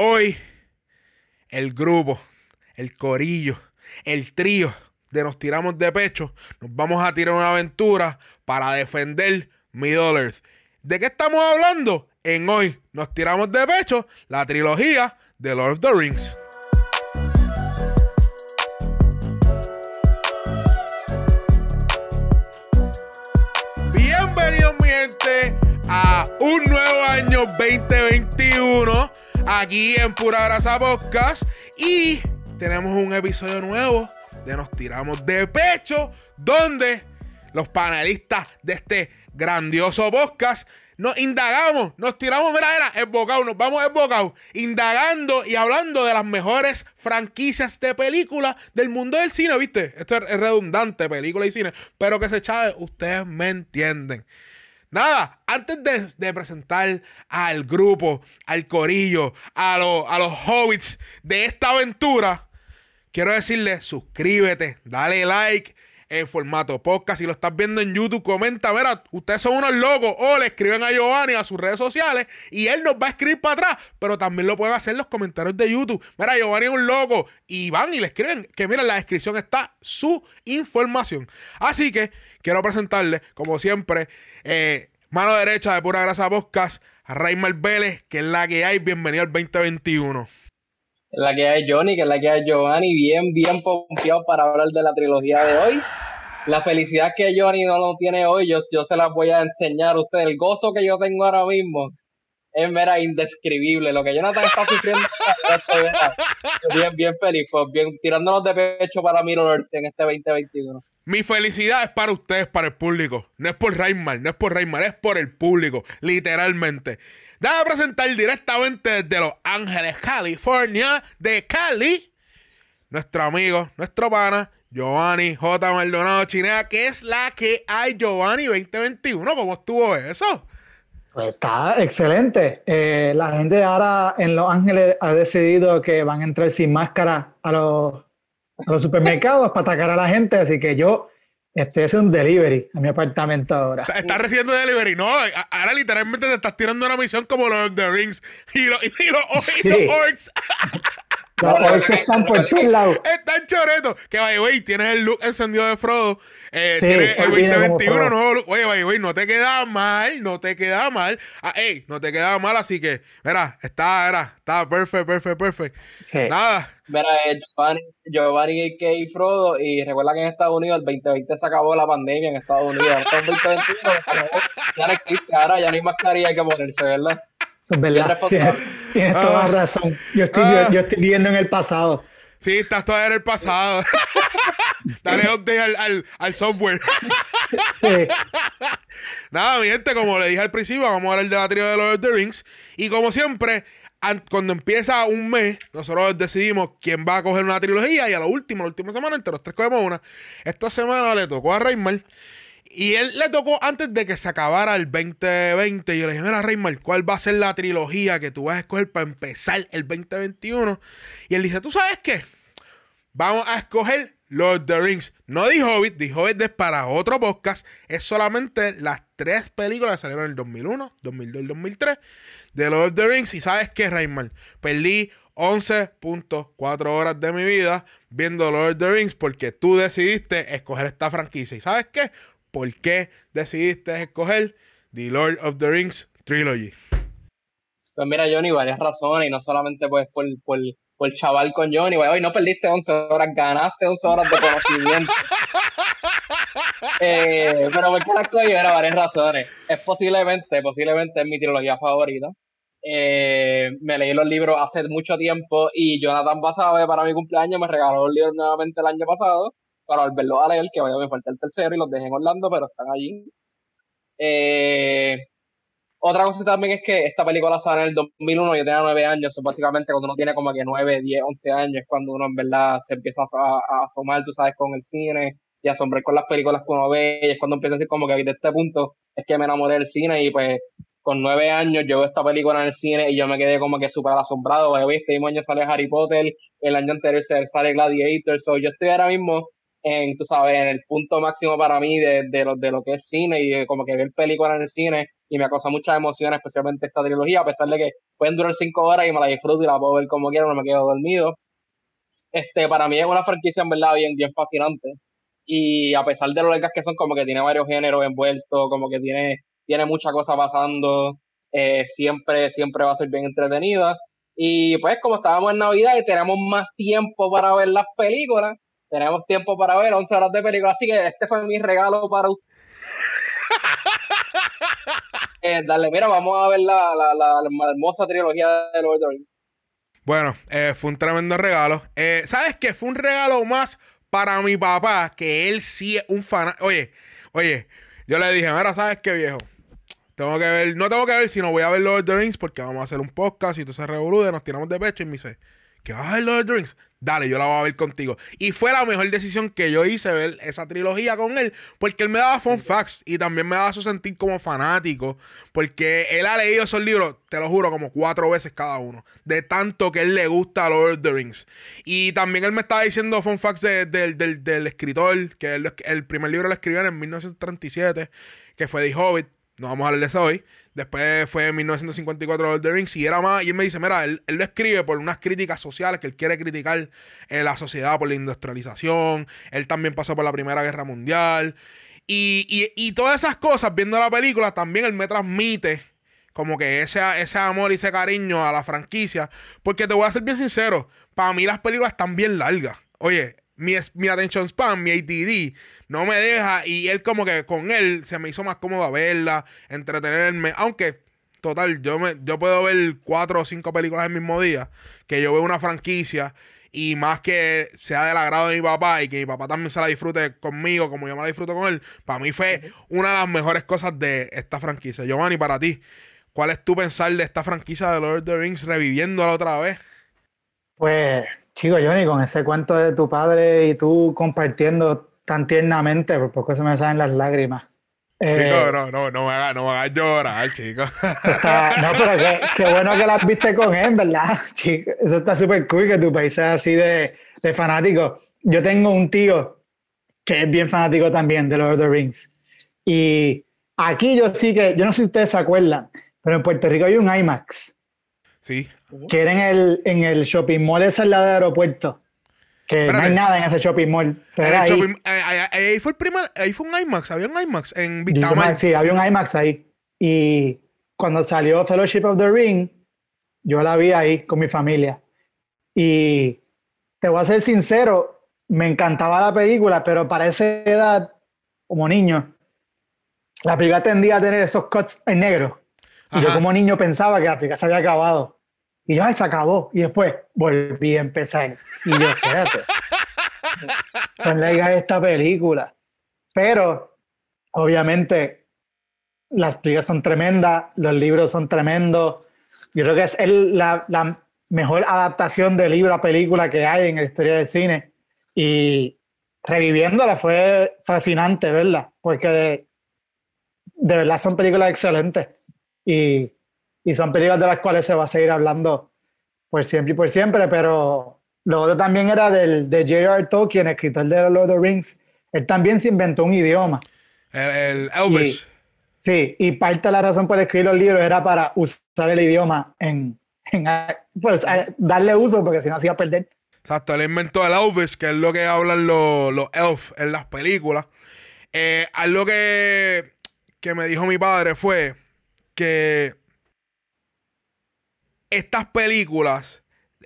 Hoy, el grupo, el corillo, el trío de Nos Tiramos de Pecho, nos vamos a tirar una aventura para defender Middle Earth. ¿De qué estamos hablando? En hoy nos tiramos de pecho la trilogía de Lord of the Rings. Bienvenidos mi gente a un nuevo año 2021 aquí en Pura Grasa Podcast y tenemos un episodio nuevo de Nos Tiramos de Pecho donde los panelistas de este grandioso podcast nos indagamos, nos tiramos, mira, era, embocado, nos vamos embocado, indagando y hablando de las mejores franquicias de películas del mundo del cine, ¿viste? Esto es redundante, película y cine, pero que se chave, ustedes me entienden. Nada, antes de, presentar al grupo, al corillo, a, a los hobbits de esta aventura, quiero decirles, suscríbete, dale like, en formato podcast. Si lo estás viendo en YouTube, comenta, mira, ustedes son unos locos. O le escriben a Giovanni a sus redes sociales y él nos va a escribir para atrás. Pero también lo pueden hacer los comentarios de YouTube. Mira, Giovanni es un loco. Y van y le escriben que mira, en la descripción está su información. Así que quiero presentarle, como siempre, eh, mano derecha de Pura Grasa Podcast, a Raymar Vélez, que es la que hay. Bienvenido al 2021 la que hay Johnny, que es la que hay Giovanni, bien, bien pompeado para hablar de la trilogía de hoy. La felicidad que Johnny no lo tiene hoy, yo, yo se las voy a enseñar a ustedes. El gozo que yo tengo ahora mismo es mera indescribible. Lo que Jonathan está sufriendo bien, bien feliz, pues bien tirándonos de pecho para Earth en este 2021. Mi felicidad es para ustedes, para el público. No es por Raymar, no es por Raymar, es por el público, literalmente. Déjame presentar directamente desde Los Ángeles, California, de Cali, nuestro amigo, nuestro pana, Giovanni J. Maldonado Chinea, que es la que hay Giovanni 2021. ¿Cómo estuvo eso? Pues está excelente. Eh, la gente ahora en Los Ángeles ha decidido que van a entrar sin máscara a los, a los supermercados para atacar a la gente, así que yo este es un delivery a mi apartamento ahora. Estás recibiendo delivery, no. Ahora literalmente te estás tirando una misión como los The Rings y los, y los, orcs. Los orcs están por todos lados. Están choretos. Que vaya, güey, tienes el look encendido de Frodo. Eh, tienes el 2021 no, oye, güey, no te queda mal, no te queda mal. Ah, ey, no te queda mal, así que, mira, está, era, está perfecto, perfecto, perfecto. Sí. Nada, Mira, eh, Giovanni, Giovanni K. Frodo, y recuerda que en Estados Unidos el 2020 se acabó la pandemia en Estados Unidos. Entonces, 2021 ya no existe, ahora ya no hay mascarilla que ponerse, ¿verdad? Eso es verdad. Tienes, toda ah. razón. Yo estoy, yo, yo estoy viviendo en el pasado. Sí, estás todavía en el pasado. Dale update al, al, al, software. sí. Nada, mi gente, como le dije al principio, vamos a hablar de la trío de Lord of the Rings. Y como siempre, cuando empieza un mes, nosotros decidimos quién va a coger una trilogía y a la última, la última semana, entre los tres cogemos una. Esta semana le tocó a Reymar y él le tocó antes de que se acabara el 2020. Y yo le dije, mira, Reymar, ¿cuál va a ser la trilogía que tú vas a escoger para empezar el 2021? Y él dice, ¿tú sabes qué? Vamos a escoger Lord of the Rings. No The Hobbit, The Hobbit es para otro podcast. Es solamente las tres películas que salieron en el 2001, 2002 y 2003 de Lord of the Rings. Y sabes qué, Raymond, perdí 11.4 horas de mi vida viendo Lord of the Rings porque tú decidiste escoger esta franquicia. ¿Y sabes qué? ¿Por qué decidiste escoger The Lord of the Rings Trilogy? Pues mira, Johnny, varias razones, y no solamente pues por, por, por chaval con Johnny, hoy no perdiste 11 horas, ganaste 11 horas de conocimiento. eh, pero ¿por qué la escogí? Era varias razones. Es posiblemente, posiblemente es mi trilogía favorita. Eh, me leí los libros hace mucho tiempo y Jonathan Basabe para mi cumpleaños me regaló los libros nuevamente el año pasado para volverlos a leer, que vaya, me falta el tercero y los dejé en Orlando, pero están allí. Eh, otra cosa también es que esta película sale en el 2001, yo tenía 9 años, eso básicamente cuando uno tiene como que 9, 10, 11 años, cuando uno en verdad se empieza a, asomar, tú sabes, con el cine y asombrar con las películas que uno ve, y es cuando empieza a decir como que de este punto es que me enamoré del cine y pues con nueve años yo esta película en el cine y yo me quedé como que súper asombrado. Este mismo año sale Harry Potter, el año anterior sale Gladiator, so yo estoy ahora mismo en, tú sabes, en el punto máximo para mí de, de, lo, de lo que es cine y de como que ver películas en el cine y me causa muchas emociones, especialmente esta trilogía, a pesar de que pueden durar cinco horas y me la disfruto y la puedo ver como quiero, no me quedo dormido. Este, para mí es una franquicia en verdad bien, bien fascinante. Y a pesar de lo largas que son, como que tiene varios géneros envueltos, como que tiene, tiene mucha cosa pasando, eh, siempre, siempre va a ser bien entretenida. Y pues como estábamos en Navidad y tenemos más tiempo para ver las películas, tenemos tiempo para ver 11 horas de película, así que este fue mi regalo para usted. eh, dale, mira, vamos a ver la, la, la, hermosa trilogía de Lord of the Rings. Bueno, eh, fue un tremendo regalo. Eh, ¿Sabes qué? Fue un regalo más para mi papá, que él sí es un fan. Oye, oye, yo le dije, ahora sabes qué viejo. Tengo que ver, no tengo que ver, sino voy a ver Lord of the Rings porque vamos a hacer un podcast y todo se revolude, nos tiramos de pecho y me dice, ¿qué vas a ver Lord of the Rings? Dale, yo la voy a ver contigo. Y fue la mejor decisión que yo hice ver esa trilogía con él, porque él me daba fun facts y también me daba su sentir como fanático, porque él ha leído esos libros, te lo juro, como cuatro veces cada uno, de tanto que él le gusta Lord of the Rings. Y también él me estaba diciendo fun facts del escritor, que el primer libro lo escribió en 1937, que fue The Hobbit. No vamos a hablar de eso hoy. Después fue en 1954 Lord of the Rings y era más. Y él me dice: Mira, él, lo escribe por unas críticas sociales que él quiere criticar en la sociedad por la industrialización. Él también pasó por la Primera Guerra Mundial. Y, todas esas cosas, viendo la película, también él me transmite como que ese, ese amor y ese cariño a la franquicia. Porque te voy a ser bien sincero: para mí las películas están bien largas. Oye, mi, mi attention span, mi ATD no me deja y él como que con él se me hizo más cómodo verla, entretenerme, aunque total, yo me yo puedo ver cuatro o cinco películas el mismo día, que yo veo una franquicia y más que sea del agrado de mi papá y que mi papá también se la disfrute conmigo como yo me la disfruto con él, para mí fue una de las mejores cosas de esta franquicia. Giovanni, para ti, ¿cuál es tu pensar de esta franquicia de Lord of the Rings reviviéndola otra vez? Pues, chico, Johnny, con ese cuento de tu padre y tú compartiendo tan tiernamente, por poco se me salen las lágrimas. chico, eh, no, no, no me hagas no haga llorar, chico. no, pero qué, bueno que las viste con él, ¿verdad? Chico, eso está súper cool que tu país sea así de, de fanático. Yo tengo un tío que es bien fanático también de Lord of the Rings. Y aquí yo sí que, yo no sé si ustedes se acuerdan, pero en Puerto Rico hay un IMAX. Sí. Que era en el, en el shopping mall ese al lado del aeropuerto. Que no hay nada en ese shopping mall. Pero ahí, fue el primer, ahí fue un IMAX, había un IMAX en Vistamar. Sí, había un IMAX ahí. Y cuando salió Fellowship of the Ring, yo la vi ahí con mi familia. Y te voy a ser sincero, me encantaba la película, pero para esa edad, como niño, la película tendía a tener esos cuts en negro. Y yo como niño pensaba que la película se había acabado. Y yo, ay, se acabó. Y después volví a empezar. Y yo, espérate. Ponle esta película. Pero, obviamente, las películas son tremendas, los libros son tremendos. Yo creo que es la, la, mejor adaptación de libro a película que hay en la historia del cine. Y reviviéndola fue fascinante, ¿verdad? Porque de, de verdad son películas excelentes. Y y son películas de las cuales se va a seguir hablando por siempre y por siempre, pero lo otro también era del, de J.R. Tolkien, escritor de Lord of the Rings. Él también se inventó un idioma. El, Elvis. sí, y parte de la razón por escribir los libros era para usar el idioma en, pues, darle uso, porque si no se iba a perder. Exacto, él inventó el Elvis, que es lo que hablan los, los elf en las películas. Eh, algo que, que me dijo mi padre fue que estas películas,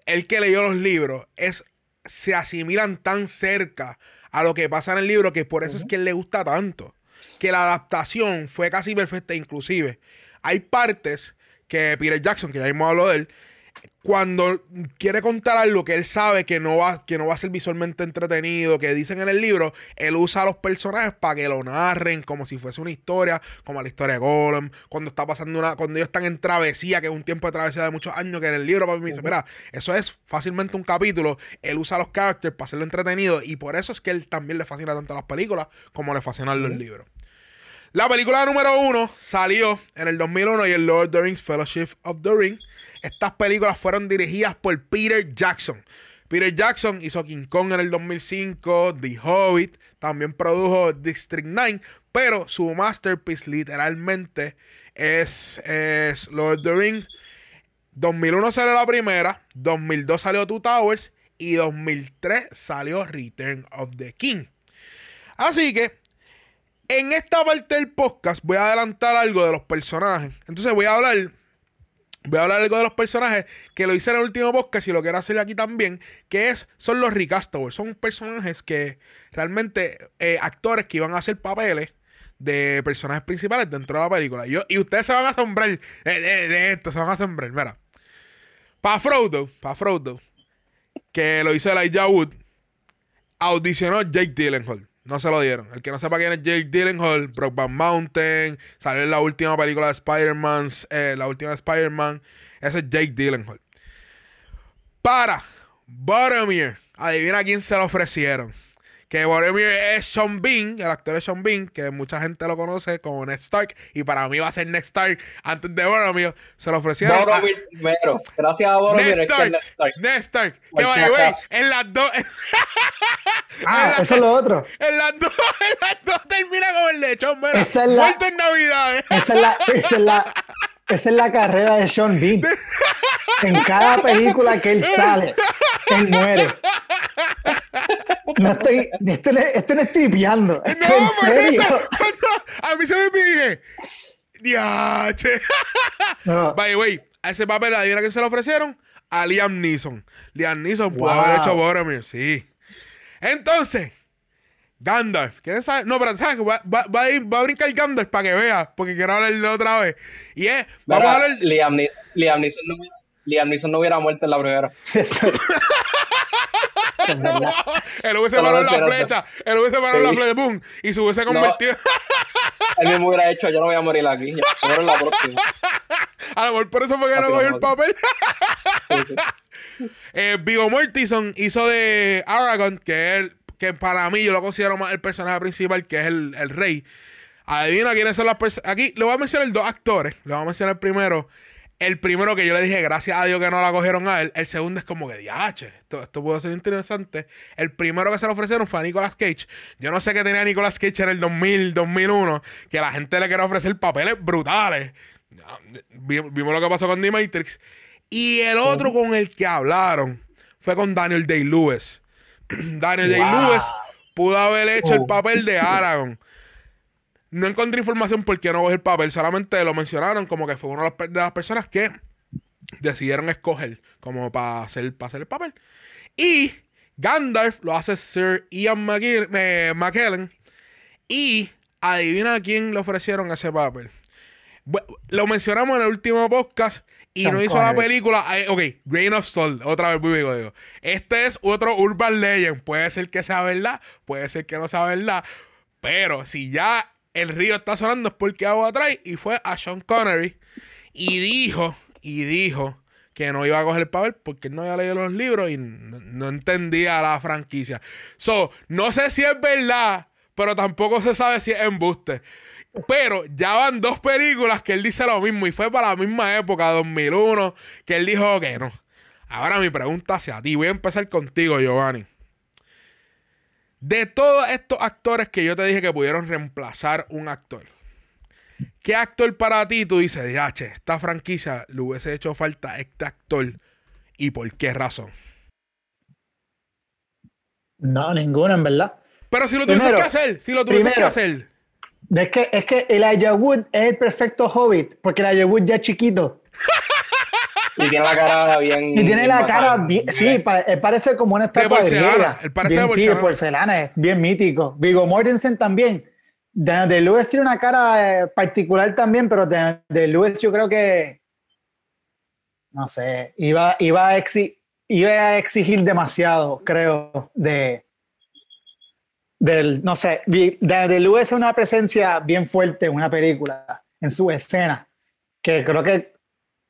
el que leyó los libros, es, se asimilan tan cerca a lo que pasa en el libro que por eso es que él le gusta tanto. Que la adaptación fue casi perfecta, inclusive. Hay partes que Peter Jackson, que ya mismo habló de él, cuando quiere contar algo que él sabe que no va, que no va a ser visualmente entretenido, que dicen en el libro, él usa a los personajes para que lo narren como si fuese una historia, como la historia de Golem, cuando está pasando una, cuando ellos están en travesía, que es un tiempo de travesía de muchos años, que en el libro para mí me dice, mira, eso es fácilmente un capítulo, él usa a los characters para hacerlo entretenido y por eso es que él también le fascina tanto las películas como le fascinan los libros. La película número uno salió en el 2001 y el Lord of the Rings Fellowship of the Ring estas películas fueron dirigidas por Peter Jackson. Peter Jackson hizo King Kong en el 2005, The Hobbit, también produjo District 9, pero su masterpiece literalmente es, es Lord of the Rings. 2001 salió la primera, 2002 salió Two Towers y 2003 salió Return of the King. Así que en esta parte del podcast voy a adelantar algo de los personajes. Entonces voy a hablar Voy a hablar algo de los personajes que lo hice en el último podcast y lo quiero hacer aquí también, que es, son los recastables. Son personajes que realmente, eh, actores que iban a hacer papeles de personajes principales dentro de la película. Yo, y ustedes se van a asombrar de, de, esto, se van a asombrar. Mira, para Frodo, para Frodo, que lo hizo Elijah Wood, audicionó Jake Gyllenhaal. No se lo dieron. El que no sepa quién es Jake Gyllenhaal, Brokeback Mountain, salió en la última película de Spider-Man, eh, la última de Spider-Man, ese es Jake Gyllenhaal. Para Boromir, adivina quién se lo ofrecieron que Boromir es Sean Bean, el actor de Sean Bean, que mucha gente lo conoce como Ned Stark, y para mí va a ser Ned Stark antes de Boromir, se lo ofrecieron. Boromir primero, gracias a Boromir Ned Stark, Ned Stark. que vaya, güey, en las dos. ah, eso es lo otro. En las dos, en las dos termina como el lechón, mira. Esa es la, Muerto en Navidad, ¿eh? Esa es la, esa es la, esa es la carrera de Sean Bean. En cada película que él sale, él muere. No estoy, este, este no estoy no, en serio. a mí se me pide. Diache. No. By the way, a ese papel, adivina que se lo ofrecieron a Liam Neeson. Liam Neeson pudo haber hecho Boromir, sí. Entonces, Gandalf. ¿Quieres saber? No, pero ¿sabes? Va, va, va, a ir, va a brincar Gandalf para que vea, porque quiero hablarle otra vez. Y es, vamos a hablar. Liam, Liam, Neeson no, Liam Neeson no hubiera muerto en la primera. no, él hubiese parado la flecha, él hubiese parado la flecha, boom, y se hubiese convertido. él mismo hubiera hecho, yo no voy a morir aquí, yo en la próxima. A lo mejor por eso fue que no cogió el papel. eh, Vigo Mortison hizo de Aragorn, que es que para mí yo lo considero más el personaje principal, que es el, el rey. Adivina quiénes son las personas. Aquí le voy a mencionar dos actores. Le voy a mencionar primero. El primero que yo le dije, gracias a Dios que no la cogieron a él. El segundo es como que, diache, esto, esto pudo ser interesante. El primero que se le ofrecieron fue a Nicolas Cage. Yo no sé qué tenía Nicolas Cage en el 2000, 2001, que la gente le quería ofrecer papeles brutales. Vimos lo que pasó con The Matrix. Y el otro con el que hablaron fue con Daniel Day-Lewis. Daniel Day-Lewis pudo haber hecho el oh. papel de Aragorn. No encontré información por qué no cogió el papel, solamente lo mencionaron como que fue una de las personas que decidieron escoger como para hacer, para hacer el papel. Y Gandalf lo hace Sir Ian eh, McKellen. Y adivina a quién le ofrecieron ese papel. lo mencionamos en el último podcast y no hizo la película. Eh, ok, Grain of Salt, otra vez muy digo. Este es otro Urban Legend. Puede ser que sea verdad, puede ser que no sea verdad. Pero si ya el río está sonando es porque agua atrás. Y fue a Sean Connery y dijo, y dijo que no iba a coger el papel porque no había leído los libros y no, no entendía la franquicia. So, no sé si es verdad, pero tampoco se sabe si es embuste. Pero ya van dos películas que él dice lo mismo y fue para la misma época, 2001, que él dijo que no. Ahora mi pregunta hacia ti, voy a empezar contigo, Giovanni. De todos estos actores que yo te dije que pudieron reemplazar un actor, ¿qué actor para ti tú dices, DH, esta franquicia le hubiese hecho falta a este actor y por qué razón? No, ninguno, en verdad. Pero si lo tuvieses que hacer, si lo tuvieses que hacer. Es que, es que Elijah Wood es el perfecto hobbit, porque Elijah Wood ya es chiquito. y tiene la cara bien. Y tiene la cara bien. Sí, parece como una estatua de, porcelana. Él parece de porcelana. Sí, porcelana, es bien mítico. Vigo Mortensen también. De, Lewis tiene una cara eh, particular también, pero de, de Lewis yo creo que. No sé, iba, iba, a iba a exigir demasiado, creo, de, del, no sé, de Lewis es una presencia bien fuerte en una película, en su escena, que creo que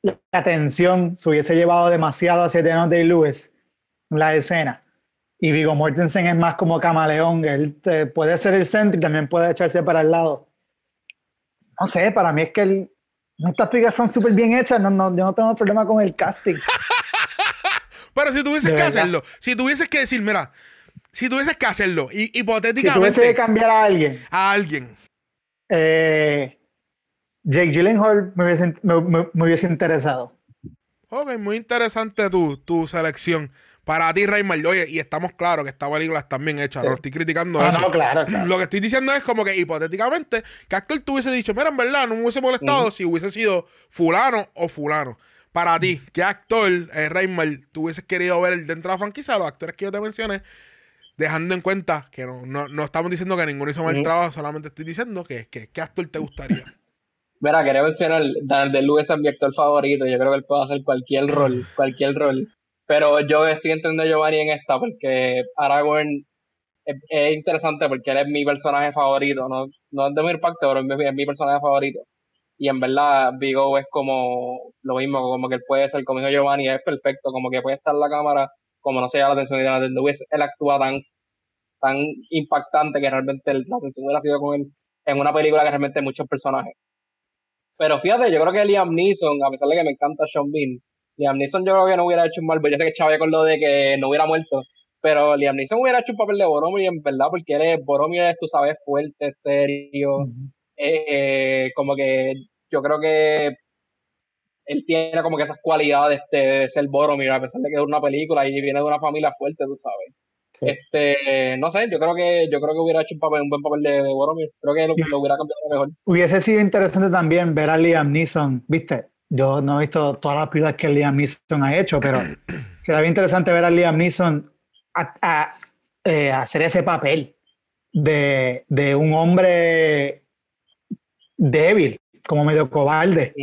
la atención se hubiese llevado demasiado hacia Daniel de Lewis la escena. Y Vigo Mortensen es más como camaleón, él puede ser el centro y también puede echarse para el lado. No sé, para mí es que el, estas películas son súper bien hechas, no, no, yo no tengo problema con el casting. Pero si tuvieses que hacerlo, si tuvieses que decir, mira, si tuvieses que hacerlo, hipotéticamente. Si tuviese que cambiar a alguien. A alguien. Eh, Jake Gyllenhaal me hubiese, me, hubiese interesado. Ok, muy interesante tu, tu selección. Para ti, Raymond, oye, y estamos claros que esta película está bien hecha, no estoy criticando ah, eso. No, claro, Lo que estoy diciendo es como que hipotéticamente, que actor tú hubiese dicho, mira, en verdad, no me hubiese molestado si hubiese sido fulano o fulano. Para ti, ¿qué actor, eh, Raymond, tú hubieses querido ver dentro de la franquicia? Los actores que yo te mencioné, dejando en cuenta que no, no, estamos diciendo que ninguno hizo mal trabajo, solamente estoy diciendo que, que ¿qué actor te gustaría? Mira, quería mencionar, Daniel de Lewis es mi actor favorito, yo creo que él puede hacer cualquier rol, cualquier rol. Pero yo estoy entendiendo a Giovanni en esta porque Aragorn es, interesante porque él es mi personaje favorito, no, no es de mi impacto, pero es mi, personaje favorito. Y en verdad, Vigo es como lo mismo, como que él puede ser, como dijo Giovanni, es perfecto, como que puede estar en la cámara, como no se llama la atención de Daniel Lewis, él actúa tan, tan impactante que realmente la atención hubiera sido con él en una película que realmente hay muchos personajes. Pero fíjate, yo creo que Liam Neeson, a pesar de que me encanta Sean Bean, Liam Neeson yo creo que no hubiera hecho un mal, yo sé que Chávez con lo de que no hubiera muerto, pero Liam Neeson hubiera hecho un papel de Boromir en verdad, porque él es, Boromir tú sabes, fuerte, serio, eh, como que yo creo que él tiene como que esas cualidades de, ser Boromir, a pesar de que es una película y viene de una familia fuerte, tú sabes. Este, no sé, yo creo que yo creo que hubiera hecho un, papel, un buen papel de, Boromir. Creo que lo, lo, hubiera cambiado mejor. Hubiese sido interesante también ver a Liam Neeson, ¿viste? Yo no he visto todas las películas que Liam Neeson ha hecho, pero sería bien interesante ver a Liam Neeson a, eh, hacer ese papel de, un hombre débil, como medio cobarde,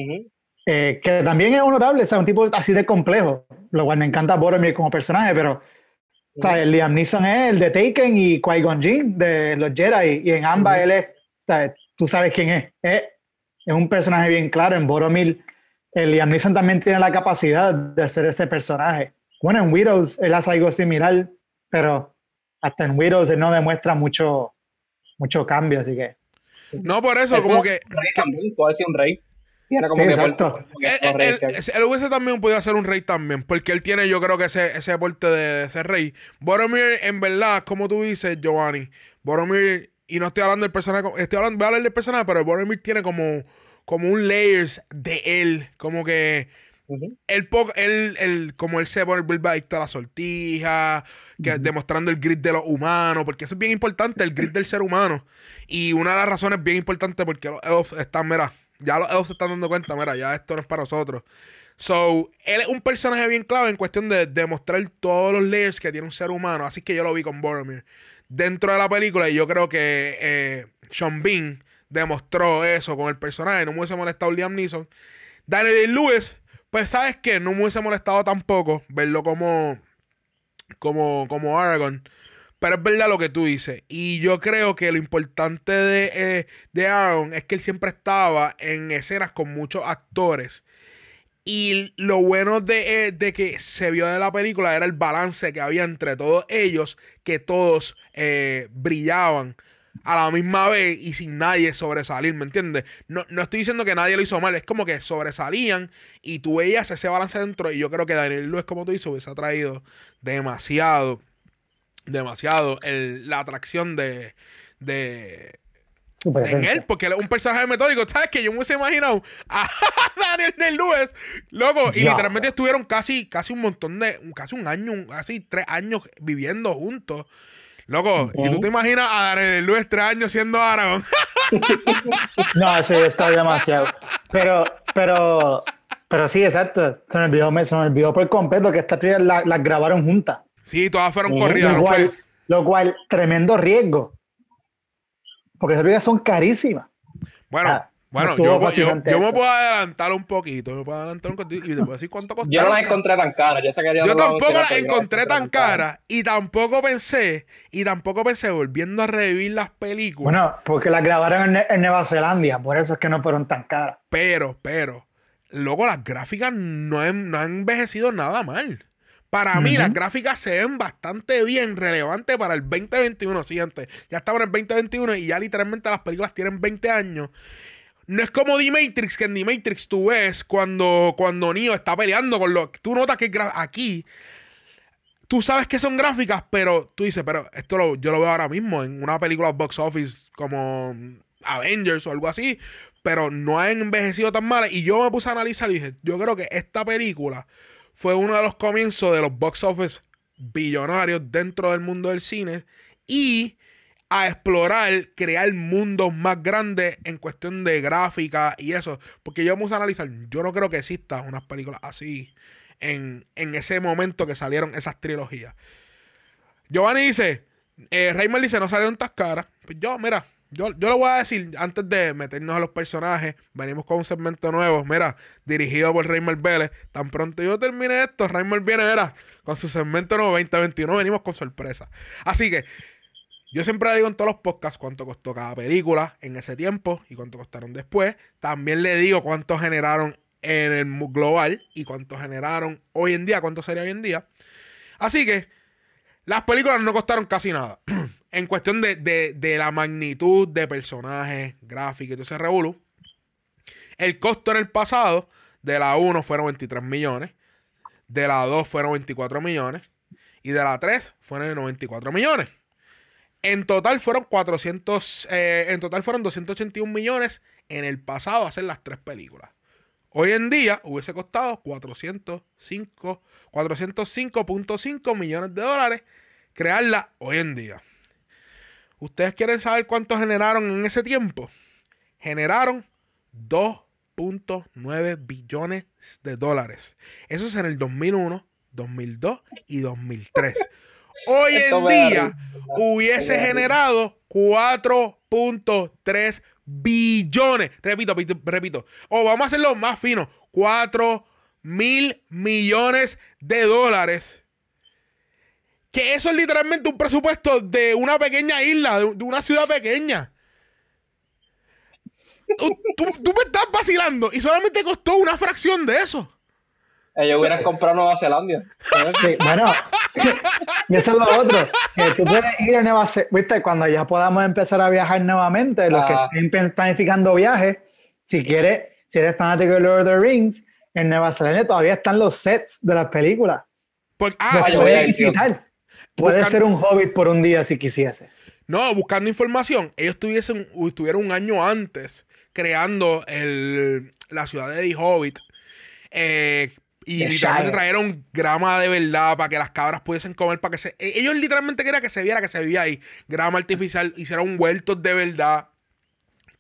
eh, que también es honorable, o sea, un tipo así de complejo, lo cual me encanta Boromir como personaje, pero Liam Neeson es el de Taken y Qui-Gon Jinn de los Jedi, y en ambas él es, tú sabes quién es, es, es un personaje bien claro, en Boromir el Liam Neeson también tiene la capacidad de hacer ese personaje. Bueno, en Widows él hace algo similar, pero hasta en Widows él no demuestra mucho, mucho cambio, así que. No, por eso, como que. Rey también, puede ser un rey. Tiene como que exacto. él, hubiese también podido ser un rey también, porque él tiene, yo creo que ese, ese aporte de, ser rey. Boromir, en verdad, como tú dices, Giovanni, Boromir, y no estoy hablando del personaje, estoy hablando, voy a hablar del personaje, pero Boromir tiene como como un layers de él, como que el, el, como él se pone el a la sortija, que, demostrando el grit de los humanos, porque eso es bien importante, el grit del ser humano. Y una de las razones bien importantes porque los elfos están, mira, ya los elfos se están dando cuenta, mira, ya esto no es para nosotros. So, él es un personaje bien clave en cuestión de demostrar todos los layers que tiene un ser humano. Así que yo lo vi con Boromir dentro de la película y yo creo que eh, Sean Bean demostró eso con el personaje. No me hubiese molestado Liam Neeson. Daniel Lewis, pues sabes que no me hubiese molestado tampoco verlo como, como, como Aragorn. Pero es verdad lo que tú dices. Y yo creo que lo importante de, eh, de Aragorn es que él siempre estaba en escenas con muchos actores. Y lo bueno de, eh, de, que se vio de la película era el balance que había entre todos ellos, que todos eh, brillaban a la misma vez y sin nadie sobresalir, ¿me entiendes? No, estoy diciendo que nadie lo hizo mal, es como que sobresalían y tú veías ese balance dentro y yo creo que Daniel Luis, como tú dices, hubiese traído demasiado, demasiado la atracción de... de en él, porque él es un personaje metódico. ¿Sabes que Yo me hubiese imaginado a Daniel del Lewis, loco, y literalmente estuvieron casi, casi un montón de, casi un año, casi tres años viviendo juntos. Loco, ¿y tú te imaginas a Daniel Luis tres años siendo Aragón? no, eso ya está demasiado. Pero, pero, pero sí, exacto. Se me olvidó, se me olvidó por completo que estas películas las grabaron juntas. Sí, todas fueron corridas. Lo cual, lo cual, tremendo riesgo. Porque esas películas son carísimas. Bueno, ah, bueno, yo, me puedo adelantar un poquito, me puedo adelantar un poquito y te puedo decir cuánto costó. Yo no las encontré tan caras, yo, yo tampoco las encontré tan caras y tampoco pensé, y tampoco pensé volviendo a revivir las películas. Bueno, porque las grabaron en, Nueva Zelanda, por eso es que no fueron tan caras. Pero, pero, luego las gráficas no, han, envejecido nada mal. Para mí, las gráficas se ven bastante bien, relevante para el 2021. Siguiente, ya estamos en el 2021 y ya literalmente las películas tienen 20 años. No es como The Matrix, que en The Matrix tú ves cuando, cuando Neo está peleando con lo. Tú notas que aquí. Tú sabes que son gráficas, pero tú dices, pero esto lo, yo lo veo ahora mismo en una película box office como Avengers o algo así. pero no han envejecido tan mal. Y yo me puse a analizar y dije, yo creo que esta película fue uno de los comienzos de los box office billonarios dentro del mundo del cine y a explorar, crear mundos más grandes en cuestión de gráfica y eso. Porque yo puse a analizar, yo no creo que exista unas películas así en, ese momento que salieron esas trilogías. Giovanni dice, eh, Raymond dice, no salieron tan caras. Pues yo, mira, yo, yo lo voy a decir antes de meternos a los personajes. Venimos con un segmento nuevo, mira, dirigido por Raymond Vélez. Tan pronto yo termine esto, Raymond viene, mira, con su segmento nuevo 2021. Venimos con sorpresa. Así que yo siempre le digo en todos los podcasts cuánto costó cada película en ese tiempo y cuánto costaron después. También le digo cuánto generaron en el global y cuánto generaron hoy en día, cuánto sería hoy en día. Así que las películas no costaron casi nada. en cuestión de, la magnitud de personajes, gráficos y todo ese revolú. El costo en el pasado de la 1 fueron 23 millones, de la 2 fueron 24 millones y de la 3 fueron 94 millones. En total fueron 400, eh, en total fueron 281 millones en el pasado hacer las tres películas. Hoy en día hubiese costado 405, 405.5 millones de dólares crearla hoy en día. ¿Ustedes quieren saber cuánto generaron en ese tiempo? Generaron 2.9 billones de dólares. Eso es en el 2001, 2002 y 2003. Hoy en día hubiese generado 4.3 billones. Repito, repito. O vamos a hacerlo más fino. 4 mil millones de dólares. Que eso es literalmente un presupuesto de una pequeña isla, de, una ciudad pequeña. Tú, me estás vacilando y solamente costó una fracción de eso. Ellos hubieran comprado Nueva Zelanda. bueno, y eso es lo otro. Que tú puedes ir a Nueva Zelanda, viste, cuando ya podamos empezar a viajar nuevamente, los que ah. estén planificando viajes, si quieres, si eres fanático de Lord of the Rings, en Nueva Zelanda todavía están los sets de las películas. ah, puede ser un hobbit por un día si quisiese. No, buscando información, ellos tuviesen, estuvieron un año antes creando el, la ciudad de The Hobbit. Eh, y literalmente trajeron grama de verdad para que las cabras pudiesen comer, para que se... Ellos literalmente querían que se viera que se vivía ahí. Grama artificial, hicieron huertos de verdad.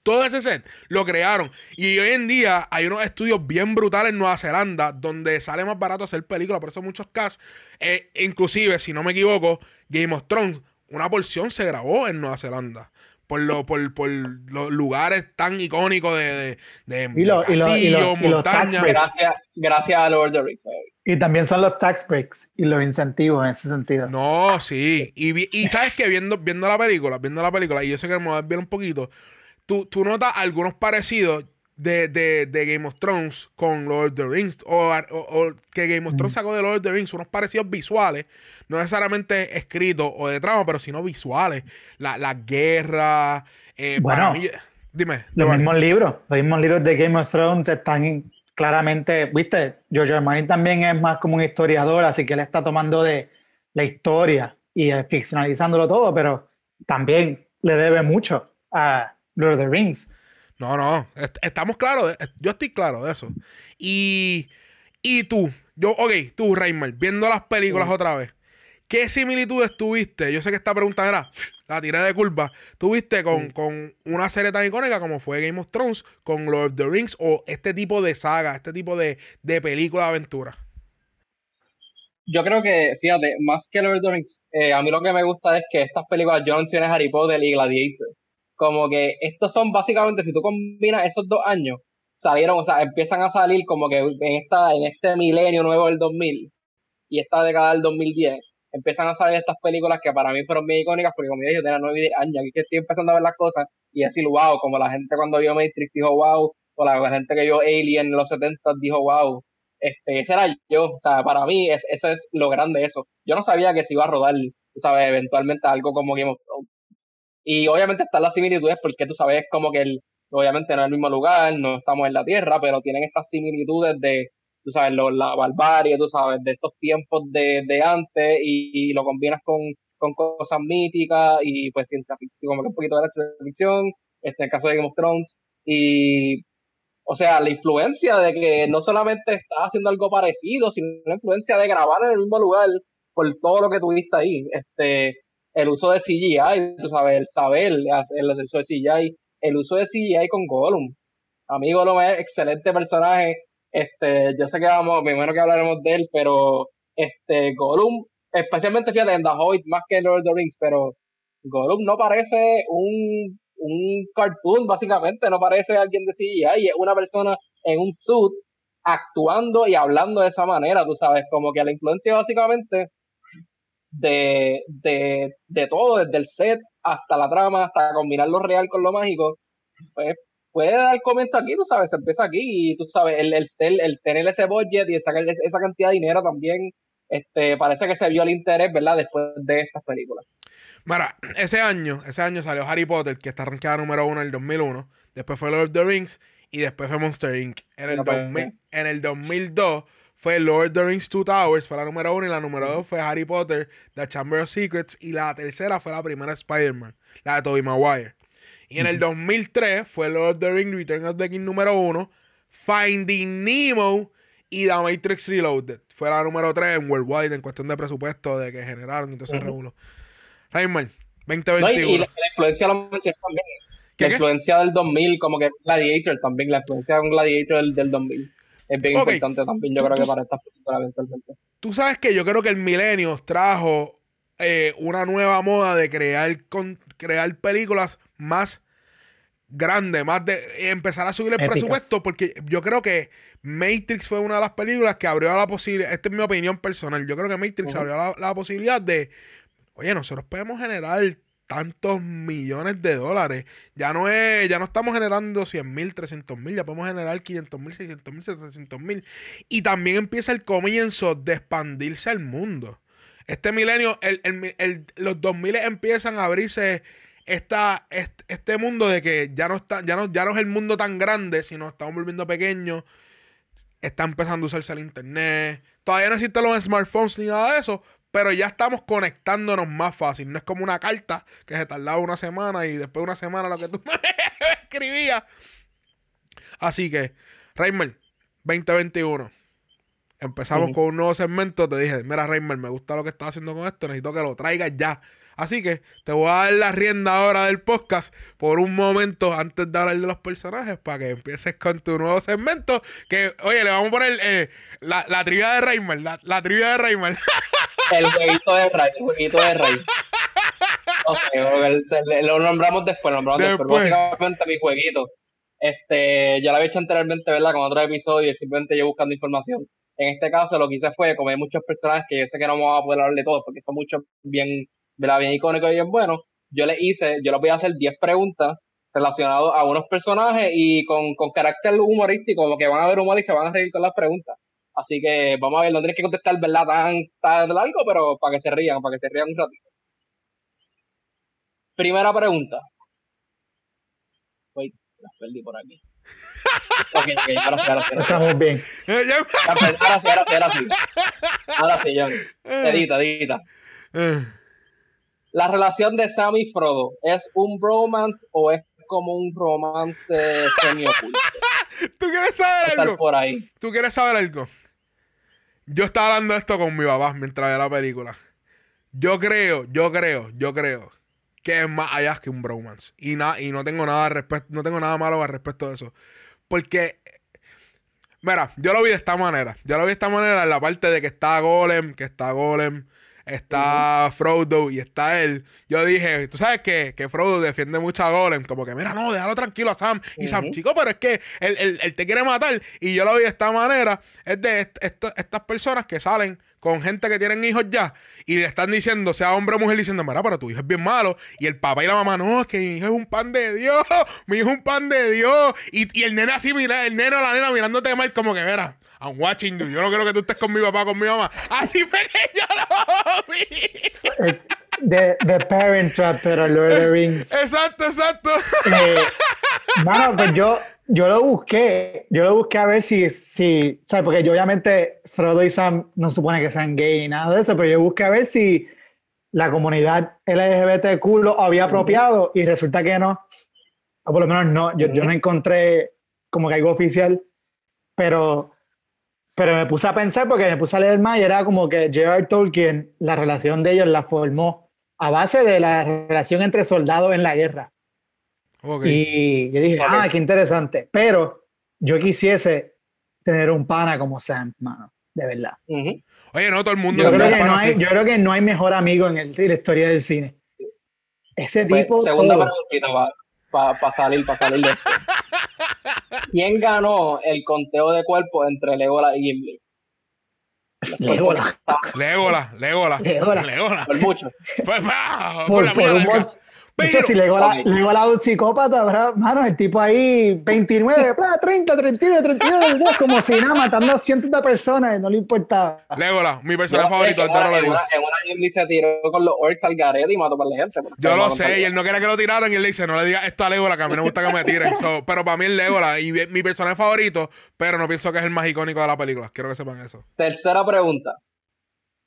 Todo ese set lo crearon. Y hoy en día hay unos estudios bien brutales en Nueva Zelanda donde sale más barato hacer películas. Por eso muchos casos, eh, inclusive, si no me equivoco, Game of Thrones, una porción se grabó en Nueva Zelanda por, lo, por, por los lugares tan icónicos de, de, y, lo, montaña. Gracias, gracias a Lord of the Rings. Y también son los tax breaks y los incentivos en ese sentido. No, sí. Y, y sabes que viendo, viendo la película, viendo la película, y yo sé que me voy a ver un poquito, tú, tú notas algunos parecidos de, de, de, Game of Thrones con Lord of the Rings. O, o, que Game of Thrones sacó de Lord of the Rings unos parecidos visuales no necesariamente escritos o de trama, pero sino visuales. La, la guerra. Eh, bueno, dime. Los mismos libros, los mismos libros de Game of Thrones están claramente, viste, George Martin también es más como un historiador, así que él está tomando de la historia y ficcionalizándolo todo, pero también le debe mucho a Lord of the Rings. No, no, estamos claros, yo estoy claro de eso. Y, y tú, yo, ok, tú, Reimer, viendo las películas otra vez, ¿Qué similitudes tuviste? Yo sé que esta pregunta era la tirada de curva. ¿Tuviste con, con, una serie tan icónica como fue Game of Thrones, con Lord of the Rings o este tipo de saga, este tipo de, de película de aventura? Yo creo que, fíjate, más que Lord of the Rings, eh, a mí lo que me gusta es que estas películas, yo mencioné Harry Potter y Gladiator, como que estos son básicamente, si tú combinas esos dos años, salieron, o sea, empiezan a salir como que en, esta, en este milenio nuevo del 2000 y esta década del 2010 empiezan a salir estas películas que para mí fueron bien icónicas, porque como dije, yo tenía nueve años, aquí que estoy empezando a ver las cosas y decir, wow, como la gente cuando vio Matrix dijo, wow, o la gente que vio Alien en los 70 dijo, wow, este, ese era yo, o sea, para mí es, eso es lo grande eso. Yo no sabía que se iba a rodar, tú sabes, eventualmente algo como Game of. Y obviamente están las similitudes porque tú sabes como que el, obviamente no es el mismo lugar, no estamos en la Tierra, pero tienen estas similitudes de tú sabes, lo, la barbarie, tú sabes, de estos tiempos de, de antes y, lo combinas con, con cosas míticas y pues ciencia ficción, como que un poquito de la ciencia ficción, este, el caso de Game of Thrones, Y, o sea, la influencia de que no solamente está haciendo algo parecido, sino la influencia de grabar en el mismo lugar por todo lo que tuviste ahí. Este, el uso de CGI, tú sabes, el saber, el, el uso de CGI, el uso de CGI con Gollum. A mí Gollum es excelente personaje. Este, yo sé que vamos, primero que hablaremos de él, pero este, Gollum, especialmente fíjate en The Hobbit más que Lord of the Rings, pero Gollum no parece un, un cartoon, básicamente, no parece alguien de CGI, es una persona en un suit actuando y hablando de esa manera, tú sabes, como que la influencia básicamente de, de, de todo, desde el set hasta la trama, hasta combinar lo real con lo mágico, pues puede dar comienzo aquí, tú sabes, se empieza aquí y tú sabes, el, el, el tener ese budget y esa, esa cantidad de dinero también, este, parece que se vio el interés, ¿verdad? Después de estas películas. Mira, ese año, ese año salió Harry Potter, que está arrancada número uno en el 2001, después fue Lord of the Rings y después fue Monster Inc. En el, en el 2002 fue Lord of the Rings Two Towers, fue la número uno, y la número dos fue Harry Potter, The Chamber of Secrets, y la tercera fue la primera Spider-Man, la de Tobey Maguire. Y en el 2003 fue Lord of the Rings Return of the King número uno, Finding Nemo y The Matrix Reloaded. Fue la número tres en Worldwide en cuestión de presupuesto de que generaron y todo ese uh 2021. y, la, influencia lo mencioné también. la influencia del 2000, como que Gladiator también, la influencia de un Gladiator del, del 2000 es bien importante también, yo creo que para estas películas eventualmente. Tú sabes que yo creo que el milenio trajo eh, una nueva moda de crear, con, crear películas más grandes, más de empezar a subir el presupuesto, porque yo creo que Matrix fue una de las películas que abrió la posibilidad, esta es mi opinión personal, yo creo que Matrix abrió la, la posibilidad de, oye, nosotros podemos generar tantos millones de dólares. Ya no es, ya no estamos generando 100 mil, 300 mil, ya podemos generar 500 mil, 600 mil, 700 mil. Y también empieza el comienzo de expandirse al mundo. Este milenio, el, el, los 2000 empiezan a abrirse esta, este, mundo de que ya no, está, ya, no, ya no es el mundo tan grande, sino estamos volviendo pequeños. Está empezando a usarse el internet. Todavía no existen los smartphones ni nada de eso, pero ya estamos conectándonos más fácil. No es como una carta que se tardaba una semana y después de una semana lo que tú me escribías. Así que, Reimer, 2021. Empezamos con un nuevo segmento. Te dije, mira, Reimer, me gusta lo que estás haciendo con esto. Necesito que lo traigas ya. Así que te voy a dar la rienda ahora del podcast por un momento antes de hablar de los personajes para que empieces con tu nuevo segmento. Que, oye, le vamos a poner eh, la, la trivia de Reimer. La, la trivia de Reimer. El jueguito de Ray, el jueguito de Ray. Lo nombramos después, lo nombramos después. Básicamente mi jueguito. Este, ya lo había hecho anteriormente, ¿verdad? Con otro episodio y simplemente yo buscando información. En este caso lo que hice fue comer muchos personajes que yo sé que no vamos a poder hablar de todos porque son muchos bien, bien icónicos y bien buenos. Yo le hice, yo les voy a hacer 10 preguntas relacionadas a unos personajes y con, con carácter humorístico, como que van a ver humor y se van a reír con las preguntas. Así que vamos a ver, no tienes que contestar, ¿verdad? Tan, tan largo, pero para que se rían, para que se rían un ratito. Primera pregunta. Uy, las perdí por aquí. ok, ok, ahora sí, ahora sí. Estamos bien. Ahora sí, ahora sí, ahora sí. Ahora sí, John. Edita, edita. La relación de Sam y Frodo, ¿es un bromance o es como un romance semi-oculto? ¿Tú quieres saber algo? Por ahí. ¿Tú quieres saber algo? Yo estaba hablando esto con mi papá mientras veía la película. Yo creo, yo creo, yo creo que es más allá que un bromance. Y, y no tengo nada no tengo nada malo al respecto de eso. Porque, mira, yo lo vi de esta manera. Yo lo vi de esta manera en la parte de que está Golem, que está Golem, está Frodo y está él. Yo dije, tú sabes que, que Frodo defiende mucho a Golem, como que, mira, no, déjalo tranquilo a Sam. Y Sam, chico, pero es que él, te quiere matar. Y yo lo vi de esta manera. Es de estas personas que salen con gente que tienen hijos ya y le están diciendo, sea hombre o mujer, diciendo, mira, pero tu hijo es bien malo. Y el papá y la mamá, no, es que mi hijo es un pan de Dios, mi hijo es un pan de Dios. Y, y el nene así, mira, el nene o la nena mirándote mal, como que, mira, I'm watching you. Yo no quiero que tú estés con mi papá, con mi mamá. Así fue que yo lo vi. The, the Parent Trap, pero Lord of the Rings. Exacto, exacto. Eh, pues yo, yo lo busqué. Yo lo busqué a ver si, si, ¿sabes? Porque yo obviamente Frodo y Sam no supone que sean gay y nada de eso, pero yo busqué a ver si la comunidad LGBTQ lo había apropiado y resulta que no. O por lo menos no, yo, yo no encontré como que algo oficial, pero, pero me puse a pensar porque me puse a leer más y era como que J.R. Tolkien, la relación de ellos la formó a base de la relación entre soldados en la guerra. Ok. Y yo dije, Ok. ah, qué interesante. Pero yo quisiese tener un pana como Sam, mano, de verdad. Ujú. Oye, no, todo el mundo Yo creo, que no hay, yo creo que no hay mejor amigo en, el- en la historia del cine. Ese Pues, tipo. segunda todo. preguntita para salir, para salir de esto. ¿Quién ganó el conteo de cuerpos entre Legolas y Gimli? Legolas. Legola, Legola. Legolas. Legola. Por mucho. Pues, va, Por, la por un mon- Pero- hecho, si Legolas Ok. Legolas es un psicópata, ¿verdad? Mano, el tipo ahí, 29, bla, 30, 31, 32, como si nada, matando a cientos de personas, no le importaba. Legola, mi personaje favorito, que ahora en lo una, digo. en una- Gimli se tiró con los orcs al garete y mató para la gente. Yo no lo sé, y él no quería que lo tiraran y él le dice, no le digas esto a Legola, que a mí no me gusta que me tiren. So, pero para mí es Legola y mi personaje favorito, pero no pienso que es el más icónico de la película. Quiero que sepan eso. Tercera pregunta.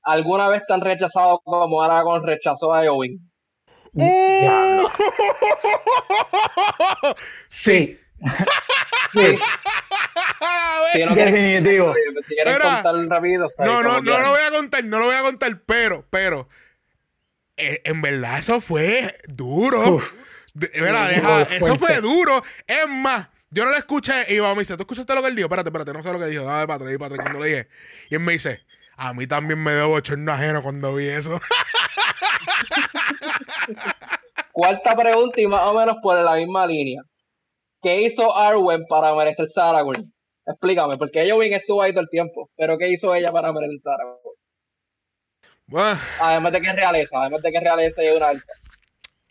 ¿Alguna vez te han rechazado como Aragorn rechazó a Eowyn? Diablo. Sí, Sí. Si no quieres, definitivo. si quieres Mira, contar rápido. está No, no, no lo voy a contar, no lo voy a contar, pero, pero, eh, en verdad eso fue duro. De- deja- eso fue duro. Es más, yo no lo escuché y mamá me dice, ¿tú escuchaste lo que él dijo? Espérate, espérate, no sé lo que dijo. Dame para atrás, y para atrás cuando lo dije. Y él me dice, a mí también me dio bochorno ajeno cuando vi eso. Cuarta pregunta y más o menos por la misma línea. ¿Qué hizo Arwen para merecerse a Aragorn? Explícame, porque Eowyn estuvo ahí todo el tiempo, pero ¿qué hizo ella para merecerse a Aragorn? Bueno, Además de que es realeza, además de que es realeza y es una alta.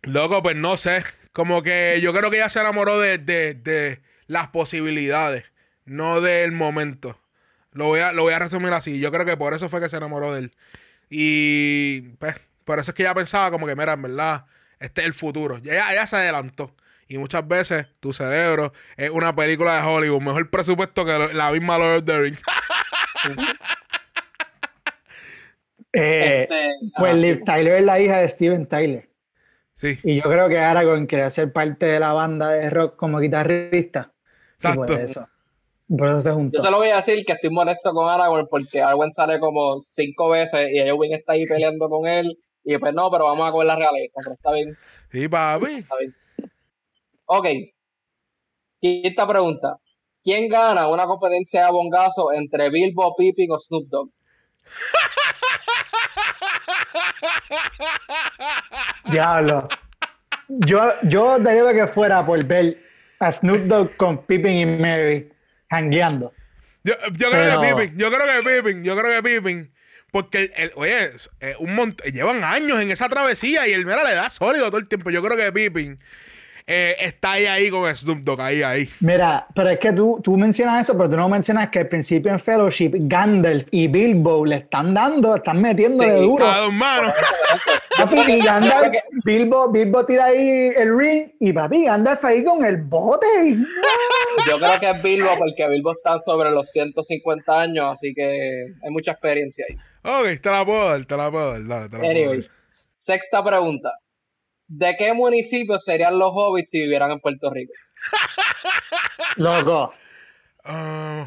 loco, pues no sé. Como que yo creo que ella se enamoró de, de- de las posibilidades, no del momento. Lo voy, a, lo voy a resumir así. Yo creo que por eso fue que se enamoró de él. Y pues, por eso es que ella pensaba como que, mira, en verdad, este es el futuro. Y ella, ella se adelantó. Y muchas veces tu cerebro es una película de Hollywood. Mejor presupuesto que lo- la misma Lord of the Rings. Eh, Este, pues ajá, Liv Tyler es la hija de Steven Tyler. sí, Y yo creo que Aragorn quería ser parte de la banda de rock como guitarrista. Y por Exacto. eso. Por eso se Yo juntó. se lo voy a decir que estoy molesto con Aragorn porque Arwen sale como cinco veces y Eowyn está ahí peleando con él. Y pues no, pero vamos a coger la realeza, pero está bien, sí, papi. está bien. Ok. Quinta pregunta. ¿Quién gana una competencia de bongazo entre Bilbo, Pippin o Snoop Dogg? Diablo. Yo, yo daría que fuera por ver a Snoop Dogg con Pippin y Mary hangueando. Yo, yo creo Pero- que Pippin, yo creo que Pippin, yo creo que Pippin. Porque, el, el- oye, es- eh, un mont- llevan años en esa travesía y el mira le da sólido todo el tiempo. Yo creo que Pippin eh, está ahí, ahí con Snoop Dogg, ahí, ahí. Mira, pero es que tú, tú mencionas eso, pero tú no mencionas que al principio en Fellowship, Gandalf y Bilbo le están dando, están metiéndole Sí, duro. A dos manos. Papi, y Gandalf, Bilbo, Bilbo tira ahí el ring y papi, Gandalf ahí con el bote. Yo creo que es Bilbo porque Bilbo está sobre los 150 años, así que hay mucha experiencia ahí. Ok, te la puedo dar, te la puedo dar, dale, te la puedo Anyway, dar. sexta pregunta. ¿De qué municipio serían los hobbits si vivieran en Puerto Rico? Loco, Ah,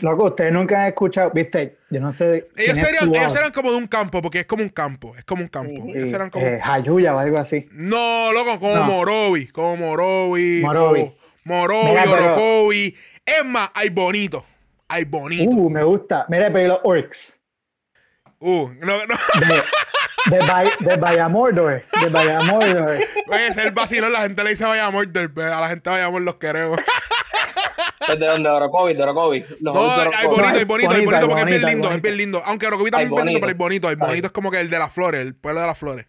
loco, ustedes nunca han escuchado, viste, yo no sé. ellos, serían, ellos serán como de un campo, porque es como un campo, es como un campo. Sí, Ellos serán como... Eh, Jayuya o algo así. No, loco, como No. Morovi, como Morovi. Morovi. como Morovi, Mira, pero- Orocovi. Es más, hay bonito. Hay bonito. Uh, me gusta. Mira, pero los orcs. Uh, no, no. De, de, Bay- de. De Bayamordor. Oye, es el vacilón, la gente le dice vaya Murder, pero a la gente vaya los queremos. ¿Es de dónde? ¿De Orocovis? ¿De Orocovis? Los No, de hay bonito, hay bonito, hay bonito, porque es bien lindo, es bonito. bien lindo. Aunque Orocovi Hay también es bien lindo, bonito. pero es bonito. Hay Está bonito es como que el de las flores, el pueblo de las flores.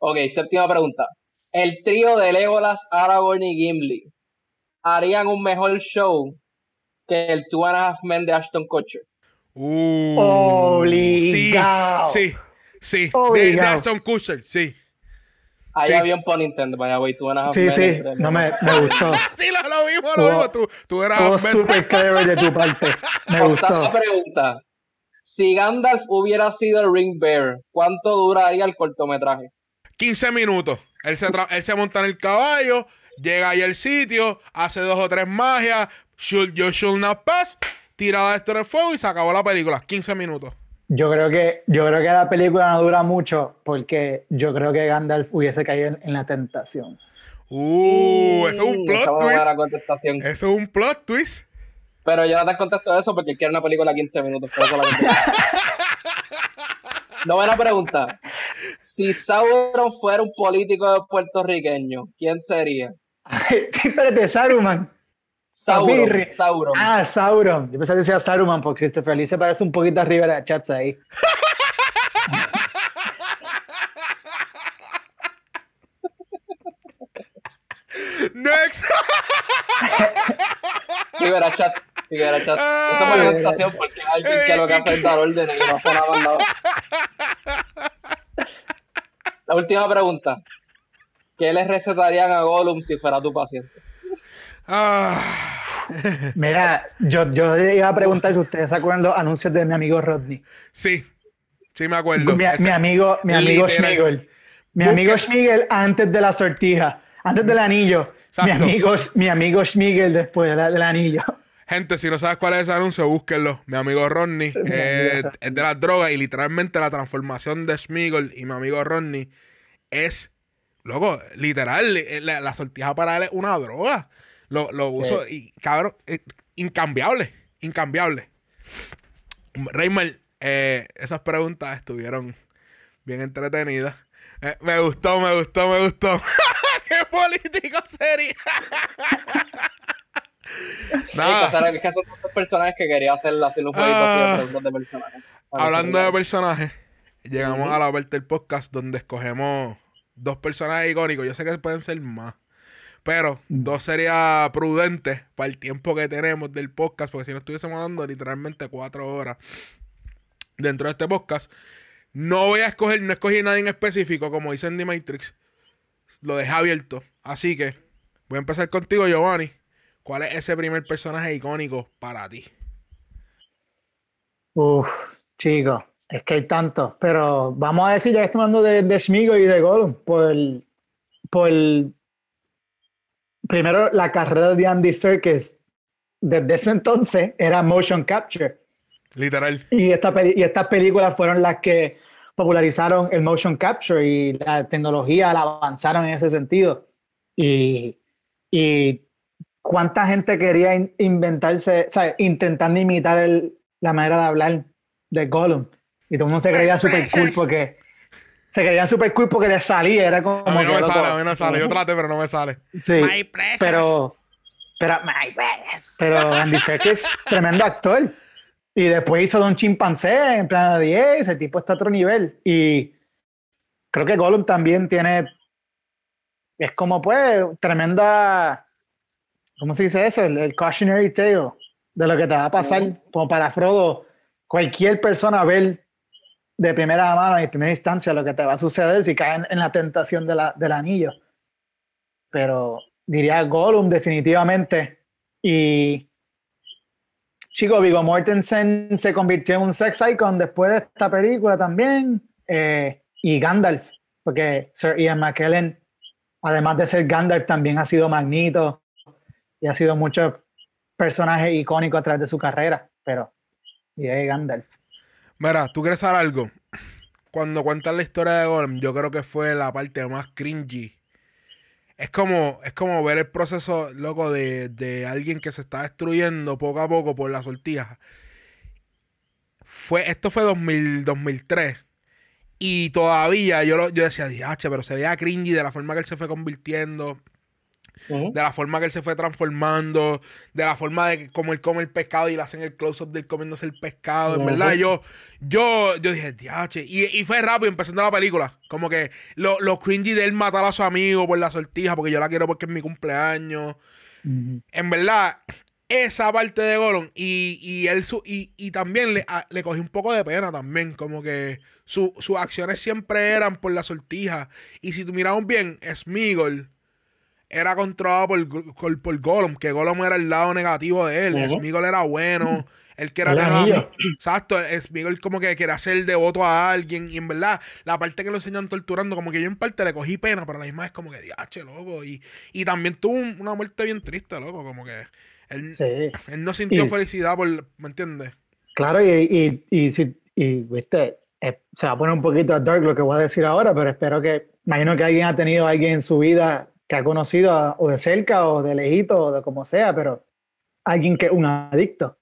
Ok, séptima pregunta. El trío de Legolas, Aragorn y Gimli harían un mejor show que el Two and a Half Men de Ashton Kutcher. Uh, Obligado. Sí, sí, sí. De, de Obligado. Ashton Kutcher, sí. Ahí Sí. había un pun intended, by the way, Two and a Half Sí, sí, no me, me gustó. Sí, lo, lo vimos, lo vimos. Tú, tú eras Ahmed. súper clever de tu parte. Me gustó. pregunta. Si Gandalf hubiera sido el Ring Bearer, ¿cuánto duraría el cortometraje? 15 minutos. Él se, tra- él se monta en el caballo, llega ahí al sitio, hace dos o tres magias, should, you should not pass, tiraba esto en el fuego y se acabó la película. 15 minutos. Yo creo que, yo creo que la película no dura mucho porque yo creo que Gandalf hubiese caído en, en la tentación. Uh, eso es un plot twist. Eso es un plot twist. Pero yo no te contesto eso porque quiero una película de 15 minutos. por eso la. Novena pregunta. Si Sauron fuera un político puertorriqueño, ¿quién sería? sí, espérate, Saruman. Sauron. Sauron. Ah, Sauron. Yo pensaba que decía Saruman porque Christopher Lee se parece un poquito a Rivera Chats ahí. Next. Rivera Chat. Rivera Chat. Esa fue mi contestación porque hay alguien que lo que hace es dar órdenes y no hace nada. La última pregunta. ¿Qué le recetarían a Gollum si fuera tu paciente? Ah, Mira, yo, yo iba a preguntar si ustedes se acuerdan los anuncios de mi amigo Rodney. sí, sí me acuerdo. Mi, amigo, mi amigo. Schmigel. Mi Busca- amigo Schmigel antes de la sortija, antes del anillo. Mi amigo, mi amigo Schmigel después del anillo. Gente, si no sabes cuál es ese anuncio, búsquenlo. Mi amigo Rodney eh, es de las drogas y literalmente la transformación de Schmigel y mi amigo Rodney es, loco, literal, eh, la, la sortija para él es una droga. Lo, lo uso y, cabrón, eh, incambiable, incambiable. Reimer, eh, esas preguntas estuvieron bien entretenidas. Eh, me gustó, me gustó, me gustó. ¿Qué político sería? Nada. Sí, que, es que son tantos personajes que quería hacer, hacer un jueguito de Ah. personajes. Hablando de personajes, llegamos a la parte del podcast donde escogemos dos personajes icónicos. Yo sé que pueden ser más, pero dos sería prudente para el tiempo que tenemos del podcast, porque si no estuviésemos hablando literalmente cuatro horas dentro de este podcast. No voy a escoger, no escogí nadie en específico, como dice The Matrix. Lo dejé abierto. Así que voy a empezar contigo, Giovanni. ¿Cuál es ese primer personaje icónico para ti? Uf, chicos, es que hay tantos. Pero vamos a decir, ya estamos hablando de, de Schmigel y de Gollum, por, por primero la carrera de Andy Serkis desde ese entonces era motion capture. Literal. Y, esta y estas películas fueron las que popularizaron el motion capture y la tecnología la avanzaron en ese sentido. Y, y cuánta gente quería in- inventarse, ¿sabes? intentando imitar el- la manera de hablar de Gollum. Y todo el mundo se creía super cool porque se creían super cool porque les salía, era como... A mí no me loco, sale, a mí no me sale. Yo traté, pero no me sale. Sí, My precious. pero, pero, my precious. pero Andy Serkis, tremendo actor. Y después hizo Don Chimpancé en plan de 10, el tipo está a otro nivel. Y creo que Gollum también tiene, es como pues, tremenda, ¿cómo se dice eso? El, el cautionary tale de lo que te va a pasar. Como para Frodo, cualquier persona ver de primera mano y primera instancia lo que te va a suceder si caen en la tentación del anillo pero diría Gollum definitivamente. Y chico, Viggo Mortensen se convirtió en un sex icon después de esta película también. eh, y Gandalf, porque Sir Ian McKellen, además de ser Gandalf, también ha sido Magneto y ha sido muchos personajes icónicos a través de su carrera. Pero, y Gandalf. Mira, ¿tú quieres saber algo? Cuando cuentas la historia de Golem, yo creo que fue la parte más cringy. Es como, es como ver el proceso, loco, de, de alguien que se está destruyendo poco a poco por la sortija. Fue, esto fue 2000, 2003. Y todavía yo, lo- yo decía, diache, pero se veía cringy de la forma que él se fue convirtiendo De la forma que él se fue transformando, de la forma de como él come el pescado y le hacen el close-up de él comiéndose el pescado. En verdad, yo, yo, yo dije, diache. Y, y fue rápido empezando la película. Como que lo, lo cringy de él matar a su amigo por la sortija, porque yo la quiero porque es mi cumpleaños. En verdad, esa parte de Gollum y, y él su- y, y también le, a- le cogí un poco de pena también, como que su- sus acciones siempre eran por la sortija. Y si tú miramos bien, Smigol era controlado por, por, por Gollum, que Gollum era el lado negativo de él. Smigol era bueno, él quiere tener Exacto, es Miguel como que quiere hacer devoto a alguien. Y en verdad, la parte que lo enseñan torturando, como que yo en parte le cogí pena, pero la misma es como que diache, loco. Y, y también tuvo una muerte bien triste, loco. Como que él, él no sintió felicidad por, ¿me entiendes? Claro, y, y, y, si, y viste, eh, se va a poner un poquito dark lo que voy a decir ahora, pero espero que, imagino que alguien ha tenido a alguien en su vida que ha conocido o de cerca o de lejito o de como sea, pero alguien que es un adicto.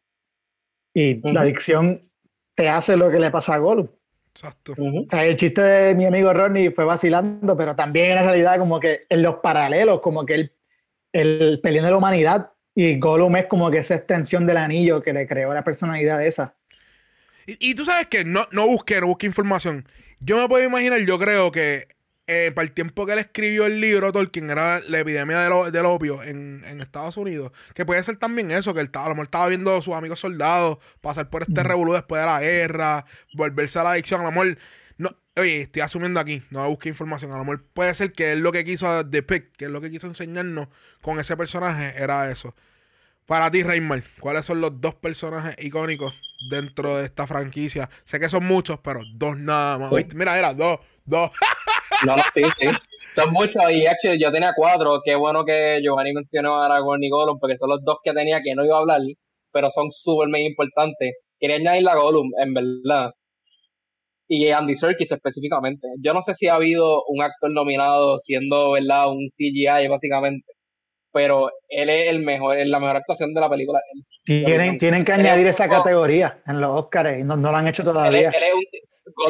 Y la adicción te hace lo que le pasa a Gollum. Exacto. O sea, el chiste de mi amigo Ronnie fue vacilando, pero también en la realidad como que en los paralelos, como que el, el peleón de la humanidad y Gollum es como que esa extensión del anillo que le creó la personalidad esa. Y, tú sabes que no, no busqué, no busqué información. Yo me puedo imaginar, yo creo que eh, para el tiempo que él escribió el libro, Tolkien, era la epidemia del, opio en, Estados Unidos. Que puede ser también eso, que él estaba, a lo mejor estaba viendo a sus amigos soldados pasar por este revolú después de la guerra, volverse a la adicción. A lo mejor, no, oye, estoy asumiendo aquí, no busqué información. A lo mejor puede ser que él lo que quiso depict, que es lo que quiso enseñarnos con ese personaje, era eso. Para ti, Reymar, ¿cuáles son los dos personajes icónicos dentro de esta franquicia? Sé que son muchos, pero dos nada más. Mira, era dos, dos. No, sí, sí. Son muchos y actually yo tenía cuatro. Qué bueno que Giovanni mencionó a Aragorn y Gollum porque son los dos que tenía que no iba a hablar, pero son súper muy importantes. Quería añadir a Gollum, en verdad. Y Andy Serkis específicamente. Yo no sé si ha habido un actor nominado siendo, ¿verdad? Un CGI básicamente pero él es el mejor, es la mejor actuación de la película. Tienen, tienen que añadir esa categoría en los Oscars y no, no, lo han hecho todavía. Él,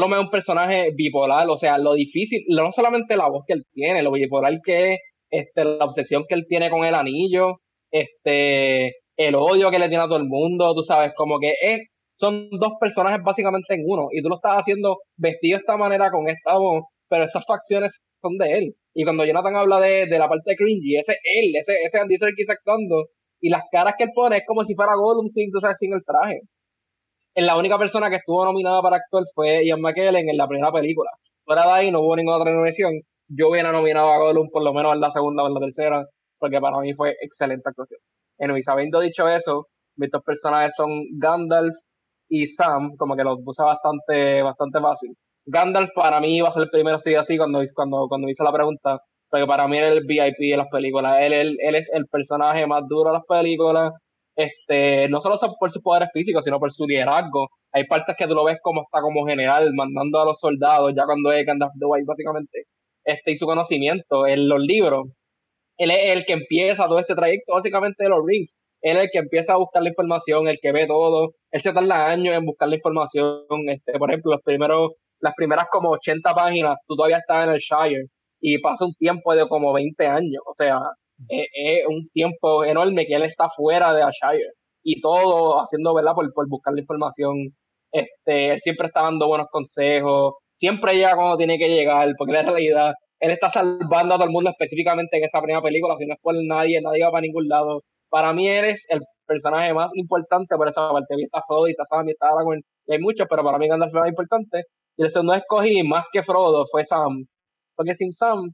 un, es un personaje bipolar, o sea, lo difícil, no solamente la voz que él tiene, lo bipolar que es, este, la obsesión que él tiene con el anillo, este, el odio que le tiene a todo el mundo, tú sabes, como que es, son dos personajes básicamente en uno, y tú lo estás haciendo vestido de esta manera con esta voz, pero esas facciones son de él. Y cuando Jonathan habla de, de la parte de cringy, ese él, ese, ese Andy Serkis actuando, y las caras que él pone es como si fuera Gollum sin, tú sabes, sin el traje. La única persona que estuvo nominada para actuar fue Ian McKellen en la primera película. Fuera de ahí no hubo ninguna otra nominación. Yo hubiera nominado a Gollum por lo menos en la segunda o en la tercera, porque para mí fue excelente actuación. En habiendo dicho eso, mis personajes son Gandalf y Sam, como que los puse bastante, bastante fácil. Gandalf para mí iba a ser el primero así así cuando, cuando, cuando hice la pregunta, porque para mí era el VIP de las películas. Él, él, él es el personaje más duro de las películas, este, no solo por sus poderes físicos, sino por su liderazgo. Hay partes que tú lo ves como está como general, mandando a los soldados, ya cuando es Gandalf the White, básicamente, este, y su conocimiento en los libros. Él es el que empieza todo este trayecto, básicamente, de los rings. Él es el que empieza a buscar la información, el que ve todo. Él se tarda años en buscar la información. Este, por ejemplo, los primeros las primeras como 80 páginas, tú todavía estás en el Shire y pasa un tiempo de como 20 años. O sea, es, un tiempo enorme que él está fuera de Shire y todo haciendo, ¿verdad? Por, buscar la información. Este, él siempre está dando buenos consejos, siempre llega cuando tiene que llegar, porque en realidad él está salvando a todo el mundo específicamente en esa primera película, si no es por nadie, nadie va para ningún lado. Para mí eres el personaje más importante por esa parte. Está y está Sam y está Aragorn, hay muchos, pero para mí Gandalf es más importante. Y el segundo escogí más que Frodo fue Sam. Porque sin Sam,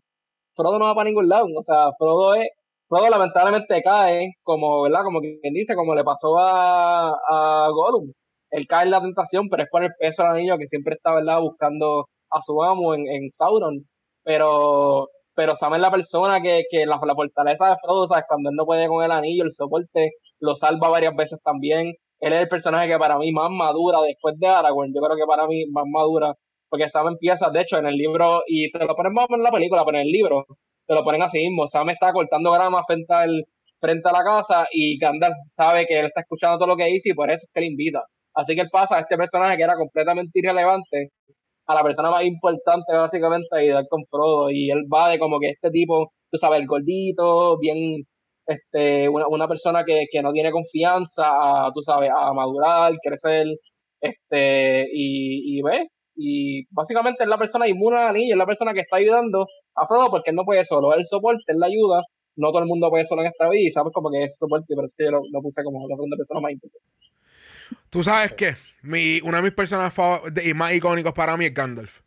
Frodo no va para ningún lado. O sea, Frodo es, Frodo lamentablemente cae, como, ¿verdad? Como quien dice, como le pasó a, a Gollum. Él cae en la tentación, pero es por el peso del anillo que siempre está, ¿verdad? Buscando a su amo en, en Sauron. Pero, pero Sam es la persona que, que la, la fortaleza de Frodo, ¿sabes? Cuando él no puede con el anillo, el soporte, lo salva varias veces también él es el personaje que para mí más madura después de Aragorn. Yo creo que para mí más madura, porque Sam empieza, de hecho, en el libro, y te lo ponen más en la película, pero en el libro te lo ponen así mismo. Sam está cortando grama frente, al, frente a la casa y Gandalf sabe que él está escuchando todo lo que dice y por eso es que le invita. Así que él pasa a este personaje que era completamente irrelevante a la persona más importante básicamente y dar con Frodo y él va de como que este tipo, tú sabes, el gordito, bien este, una, una persona que, que, no tiene confianza a, tú sabes, a madurar, crecer, este, y, y ve, y básicamente es la persona inmune a la niña, es la persona que está ayudando a Frodo porque él no puede solo, el soporte, es la ayuda, no todo el mundo puede solo en esta vida, y sabes como que es soporte, pero es que yo lo, puse como la segunda persona más importante. Tú sabes que mi, uno de mis personajes y más icónicos para mí es Gandalf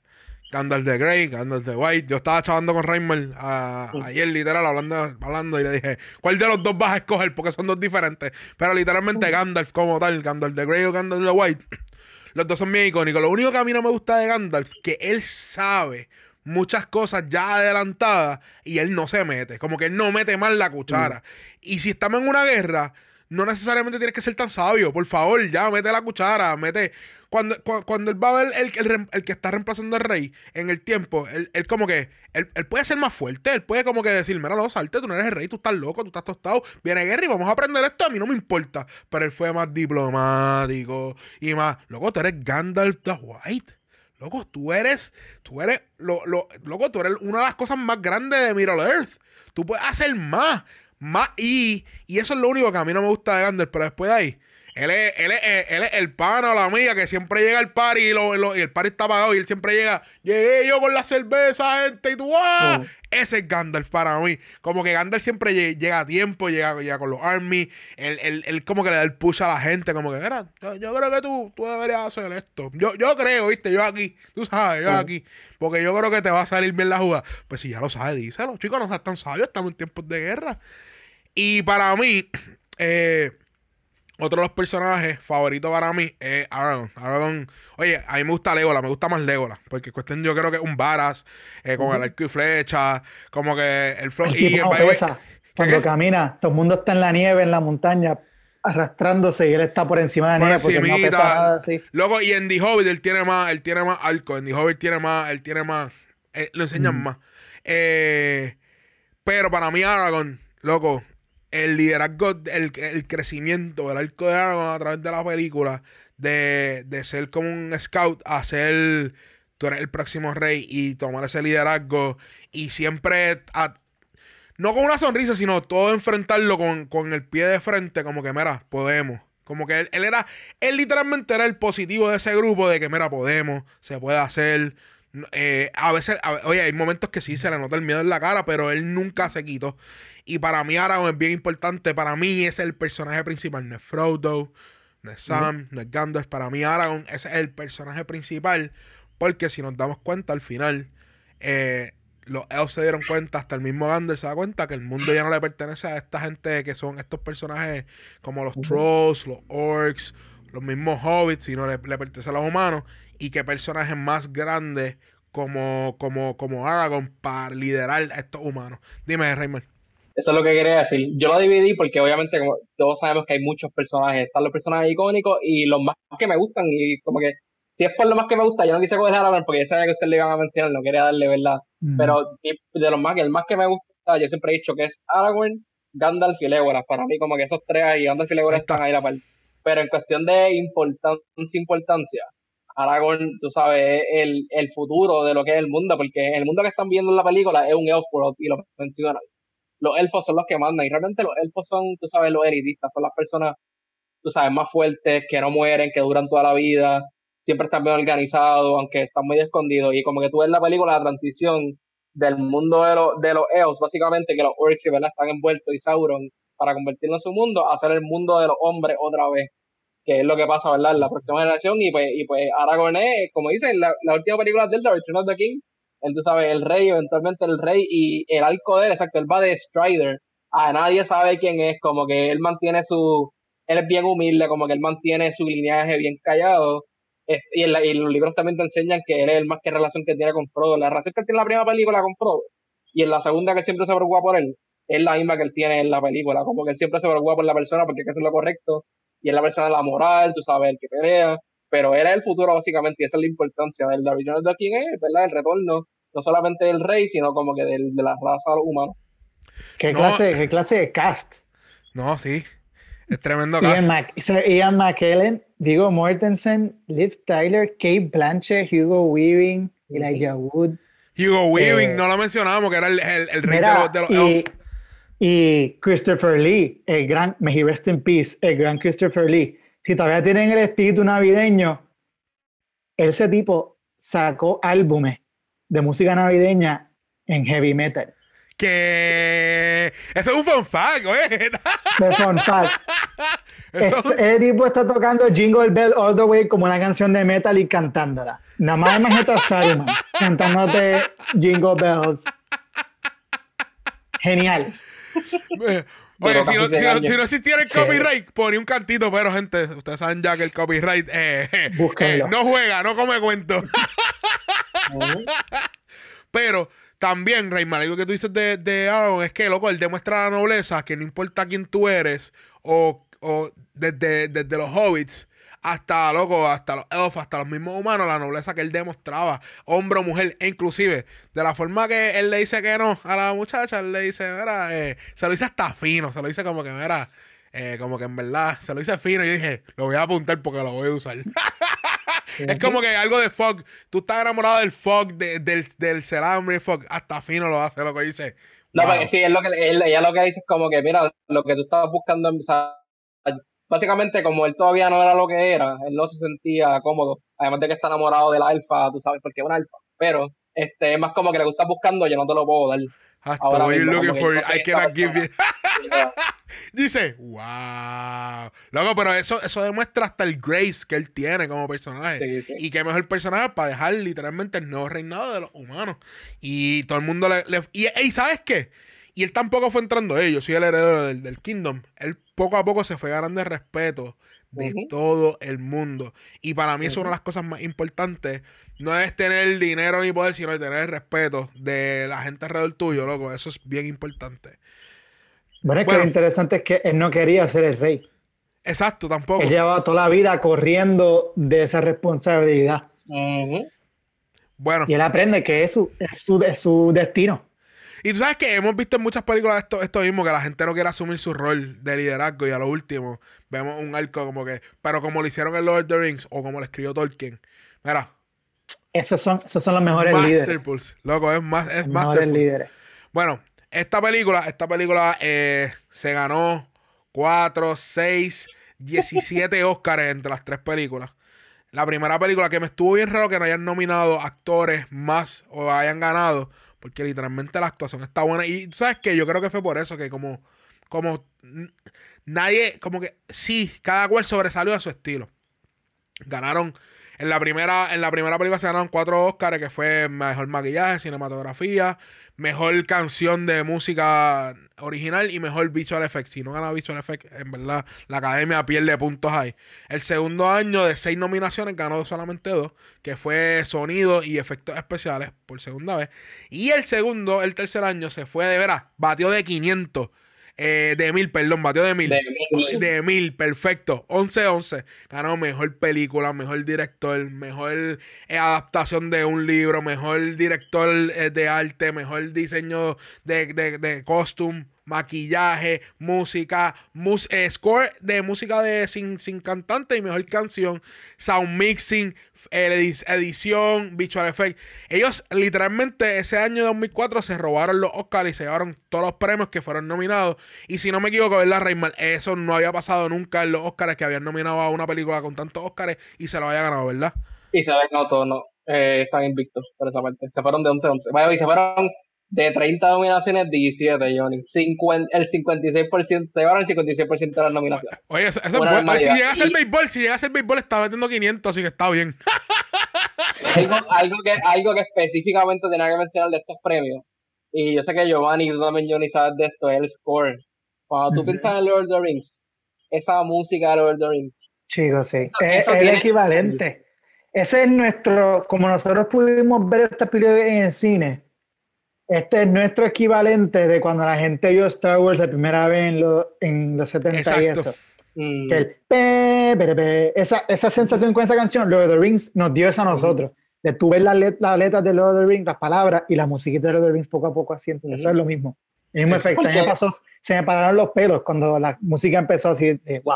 Gandalf de Grey, Gandalf de White. Yo estaba chavando con Reimer ayer, literal, hablando, hablando, y le dije, ¿cuál de los dos vas a escoger? Porque son dos diferentes. Pero literalmente Gandalf como tal, Gandalf de Grey o Gandalf de White, los dos son bien icónicos. Lo único que a mí no me gusta de Gandalf, que él sabe muchas cosas ya adelantadas y él no se mete. Como que él no mete mal la cuchara. Y si estamos en una guerra, no necesariamente tienes que ser tan sabio. Por favor, ya, mete la cuchara, mete cuando, cuando, él va a ver el, el, que está reemplazando al rey en el tiempo, él, como que, él, puede ser más fuerte, él puede como que decir, mira, no, salte, tú no eres el rey, tú estás loco, tú estás tostado, viene guerra vamos a aprender esto, a mí no me importa. Pero él fue más diplomático y más, loco, tú eres Gandalf the White. Loco, tú eres, tú eres, lo, lo, loco, tú eres una de las cosas más grandes de Middle Earth. Tú puedes hacer más, más, y, y eso es lo único que a mí no me gusta de Gandalf, pero después de ahí, él es, él, él es el pana o la amiga que siempre llega al party y, lo, y el party está apagado y él siempre llega. Llegué yo con la cerveza, gente, y tú, ¡ah! Ese es Gandalf para mí. Como que Gandalf siempre llega a tiempo, llega, llega con los army. Él, él, como que le da el push a la gente. Como que, mira, yo, creo que tú, tú deberías hacer esto. Yo, yo creo, viste, yo aquí. Tú sabes, yo aquí. Porque yo creo que te va a salir bien la jugada. Pues si ya lo sabes, díselo. Chicos, no están tan sabios, estamos en tiempos de guerra. Y para mí, eh otro de los personajes favoritos para mí es Aragorn. Aragorn, oye, a mí me gusta Legolas, me gusta más Legolas, porque cuestión yo creo que es un varas, eh, con el arco y flecha, como que el flow. Y cuando camina, todo el mundo está en la nieve, en la montaña, arrastrándose y él está por encima de la nieve porque no pesa nada Luego, y en The Hobbit él tiene más, él tiene más arco, en The Hobbit tiene más, él tiene más, eh, lo enseñan más. Eh, pero para mí Aragorn, loco, el liderazgo, el, el crecimiento del arco de a través de la película, de, ser como un scout a tú eres el próximo rey y tomar ese liderazgo y siempre, no con una sonrisa, sino todo enfrentarlo con, el pie de frente, como que, mira, podemos. Como que él, era, él literalmente era el positivo de ese grupo, de que, mira, podemos, se puede hacer. Eh, a veces, oye, hay momentos que sí se le nota el miedo en la cara, pero él nunca se quitó. Y para mí Aragorn es bien importante. Para mí es el personaje principal. No es Frodo, no es Sam, no es Gandalf. Para mí Aragorn es el personaje principal. Porque si nos damos cuenta al final, eh, los elfos se dieron cuenta, hasta el mismo Gandalf se da cuenta que el mundo ya no le pertenece a esta gente que son estos personajes como los trolls, los orcs, los mismos hobbits, sino le, le pertenece a los humanos. Y qué personaje más grande como, como, como Aragorn para liderar a estos humanos. Dime, Raymond. Eso es lo que quería decir. Yo lo dividí porque obviamente como todos sabemos que hay muchos personajes. Están los personajes icónicos y los más que me gustan. Y como que si es por lo más que me gusta, yo no quise coger a Aragorn porque ya sabía que ustedes le iban a mencionar, no quería darle, ¿verdad? Pero de los más que el más que me gusta, yo siempre he dicho que es Aragorn, Gandalf y Legolas. Para mí como que esos tres ahí, Gandalf y Legolas están ahí la par. Pero en cuestión de importancia, importancia, Aragorn, tú sabes, es el, el futuro de lo que es el mundo, porque el mundo que están viendo en la película es un elf y lo mencionan los elfos son los que mandan. Y realmente los elfos son, tú sabes, los heredistas, son las personas, tú sabes, más fuertes, que no mueren, que duran toda la vida, siempre están bien organizados, aunque están muy escondidos. Y como que tú ves la película, la transición del mundo de, los de los elfos, básicamente, que los orcs ¿verdad? están envueltos y Sauron, para convertirlo en su mundo, a hacer el mundo de los hombres otra vez. Que es lo que pasa, ¿verdad? En la próxima generación. Y pues, y pues Aragorn es, como dicen, la, la última película de Delta, Return of the King, él, tú sabes, el rey, eventualmente el rey y el arco de él, exacto, él va de Strider. A nadie sabe quién es, como que él mantiene su, él es bien humilde, como que él mantiene su lineaje bien callado. Y, en y, los libros también te enseñan que él es el más que relación que tiene con Frodo. La relación que él tiene en la primera película con Frodo y en la segunda que siempre se preocupa por él es la misma que él tiene en la película. Como que él siempre se preocupa por la persona porque hay que hacer lo correcto y es la persona de la moral, tú sabes, el que pelea. Pero era el futuro básicamente y esa es la importancia del original de quién es, ¿verdad? El retorno no solamente del rey, sino como que del, de la raza humana. ¿Qué, clase, ¿Qué clase de cast? No, sí. Es tremendo cast. Ian, McKellen, Vigo Mortensen, Liv Tyler, Kate Blanchett, Hugo Weaving, Elijah Wood. Hugo Weaving, eh, no lo mencionábamos, que era el, el, rey de los, y, Y Christopher Lee, el gran, may he rest in peace, el gran Christopher Lee. Si todavía tienen el espíritu navideño, ese tipo sacó álbumes de música navideña en heavy metal. Que eso es un fun fact, ¿eh? De fun fact. Este, el tipo está tocando Jingle Bell All the Way como una canción de metal y cantándola. Nada más imagínate a Saruman. cantándote Jingle Bells. Genial. Oye, Duró si no, si, no, si no existiera el Sí. copyright, ponía un cantito, pero gente, ustedes saben ya que el copyright eh, eh, no juega, no come cuento. Pero también, Rayman, algo que tú dices de, de Aaron es que, loco, él demuestra la nobleza, que no importa quién tú eres, o, o desde, desde los hobbits hasta, loco, hasta los elfos, hasta los mismos humanos, la nobleza que él demostraba, hombre o mujer, e inclusive, de la forma que él le dice que no a la muchacha, él le dice, mira, eh, se lo dice hasta fino, se lo dice como que, mira, eh, como que en verdad, se lo dice fino, y yo dije, lo voy a apuntar porque lo voy a usar. Es como que algo de Fog. Tú estás enamorado del Fog, de- del, del celambre Fog. Hasta fino lo hace, lo que dice. No, wow. porque sí, es lo que, él- ella lo que dice es como que, mira, lo que tú estabas buscando, o sea, básicamente como él todavía no era lo que era, él no se sentía cómodo, además de que está enamorado de la alfa, tú sabes, porque es una alfa, pero este es más como que le gusta buscando, yo no te lo puedo dar. Hasta ahora what you're mismo, looking for, I cannot give you. Dice, wow. Loco, pero eso, eso demuestra hasta el grace que él tiene como personaje. Sí, sí. Y qué mejor personaje para dejar literalmente el nuevo reinado de los humanos. Y todo el mundo le. le- y, y ¿sabes qué? Y él tampoco fue entrando ahí. Yo soy el heredero del, del Kingdom. Él poco a poco se fue ganando el respeto de todo el mundo. Y para mí eso es una de las cosas más importantes. No es tener dinero ni poder, sino tener el respeto de la gente alrededor tuyo, loco. Eso es bien importante. Bueno, es que lo interesante es que él no quería ser el rey. Exacto, tampoco. Él llevaba toda la vida corriendo de esa responsabilidad. Bueno. Y él aprende que es su, es su, es su destino. Y tú sabes que hemos visto en muchas películas esto, esto mismo, que la gente no quiere asumir su rol de liderazgo y a lo último vemos un arco como que, pero como lo hicieron en Lord of the Rings o como lo escribió Tolkien. Mira, Esos son, esos son los mejores líderes. Masterpulse, loco, es más, es Masterful. líderes. Bueno, esta película, esta película eh, se ganó 4, 6, 17 Oscars entre las tres películas. La primera película que me estuvo bien raro que no hayan nominado actores más o hayan ganado, porque literalmente la actuación está buena. Y sabes que yo creo que fue por eso que como, como nadie, como que sí, cada cual sobresalió a su estilo. Ganaron en la primera, en la primera película se ganaron cuatro Oscars, que fue mejor maquillaje, cinematografía, mejor canción de música original y mejor visual effects. Si no gana visual effects, en verdad, la academia pierde puntos ahí. El segundo año de seis nominaciones ganó solamente dos, que fue sonido y efectos especiales por segunda vez. Y el segundo, el tercer año, se fue de veras, batió de 500. Eh, de mil, perdón, batió de mil. De mil. De mil, perfecto. 11-11. Ganó mejor película, mejor director, mejor eh, adaptación de un libro, mejor director eh, de arte, mejor diseño de, de, de costume, maquillaje, música, mus- eh, score de música de sin, sin cantante y mejor canción, sound mixing, eh, edi- edición, visual effect. Ellos literalmente ese año 2004 se robaron los Oscars y se llevaron todos los premios que fueron nominados. Y si no me equivoco, ¿verdad, Rayman? Eso no había pasado nunca en los Oscars que habían nominado a una película con tantos Oscars y se lo había ganado, ¿verdad? Y se que no, todos no. Eh, están invictos por esa parte. Se fueron de 11-11. Vaya, y se fueron de 30 nominaciones, 17, Johnny. 50, el 56%, se llevaron el 56% de las nominaciones. Oye, eso, eso es bueno. Oye, si llega a ser béisbol, si llega a ser béisbol, está metiendo 500, así que está bien. algo, algo, que, algo que específicamente tenía que mencionar de estos premios, y yo sé que Giovanni y tú también, Johnny, sabes de esto, es el score. Cuando tú piensas en Lord of the Rings, esa música de Lord of the Rings, Chicos, sí. Eso- es eso es el equivalente. Ese es nuestro, como nosotros pudimos ver esta película en el cine, este es nuestro equivalente de cuando la gente vio Star Wars la primera vez en, lo- en los 70 y Exacto. eso. mm, Que el pe, pe, pe, esa, esa sensación con esa canción, Lord of the Rings nos dio eso a nosotros. De tú ver las, let- las letras de Lord of the Rings, las palabras y la musiquita de Lord of the Rings poco a poco haciendo. Eso Ujú. es lo mismo. El mismo Eso. efecto. A mí me Porque- pasó, se me pararon los pelos cuando la música empezó así, de, wow.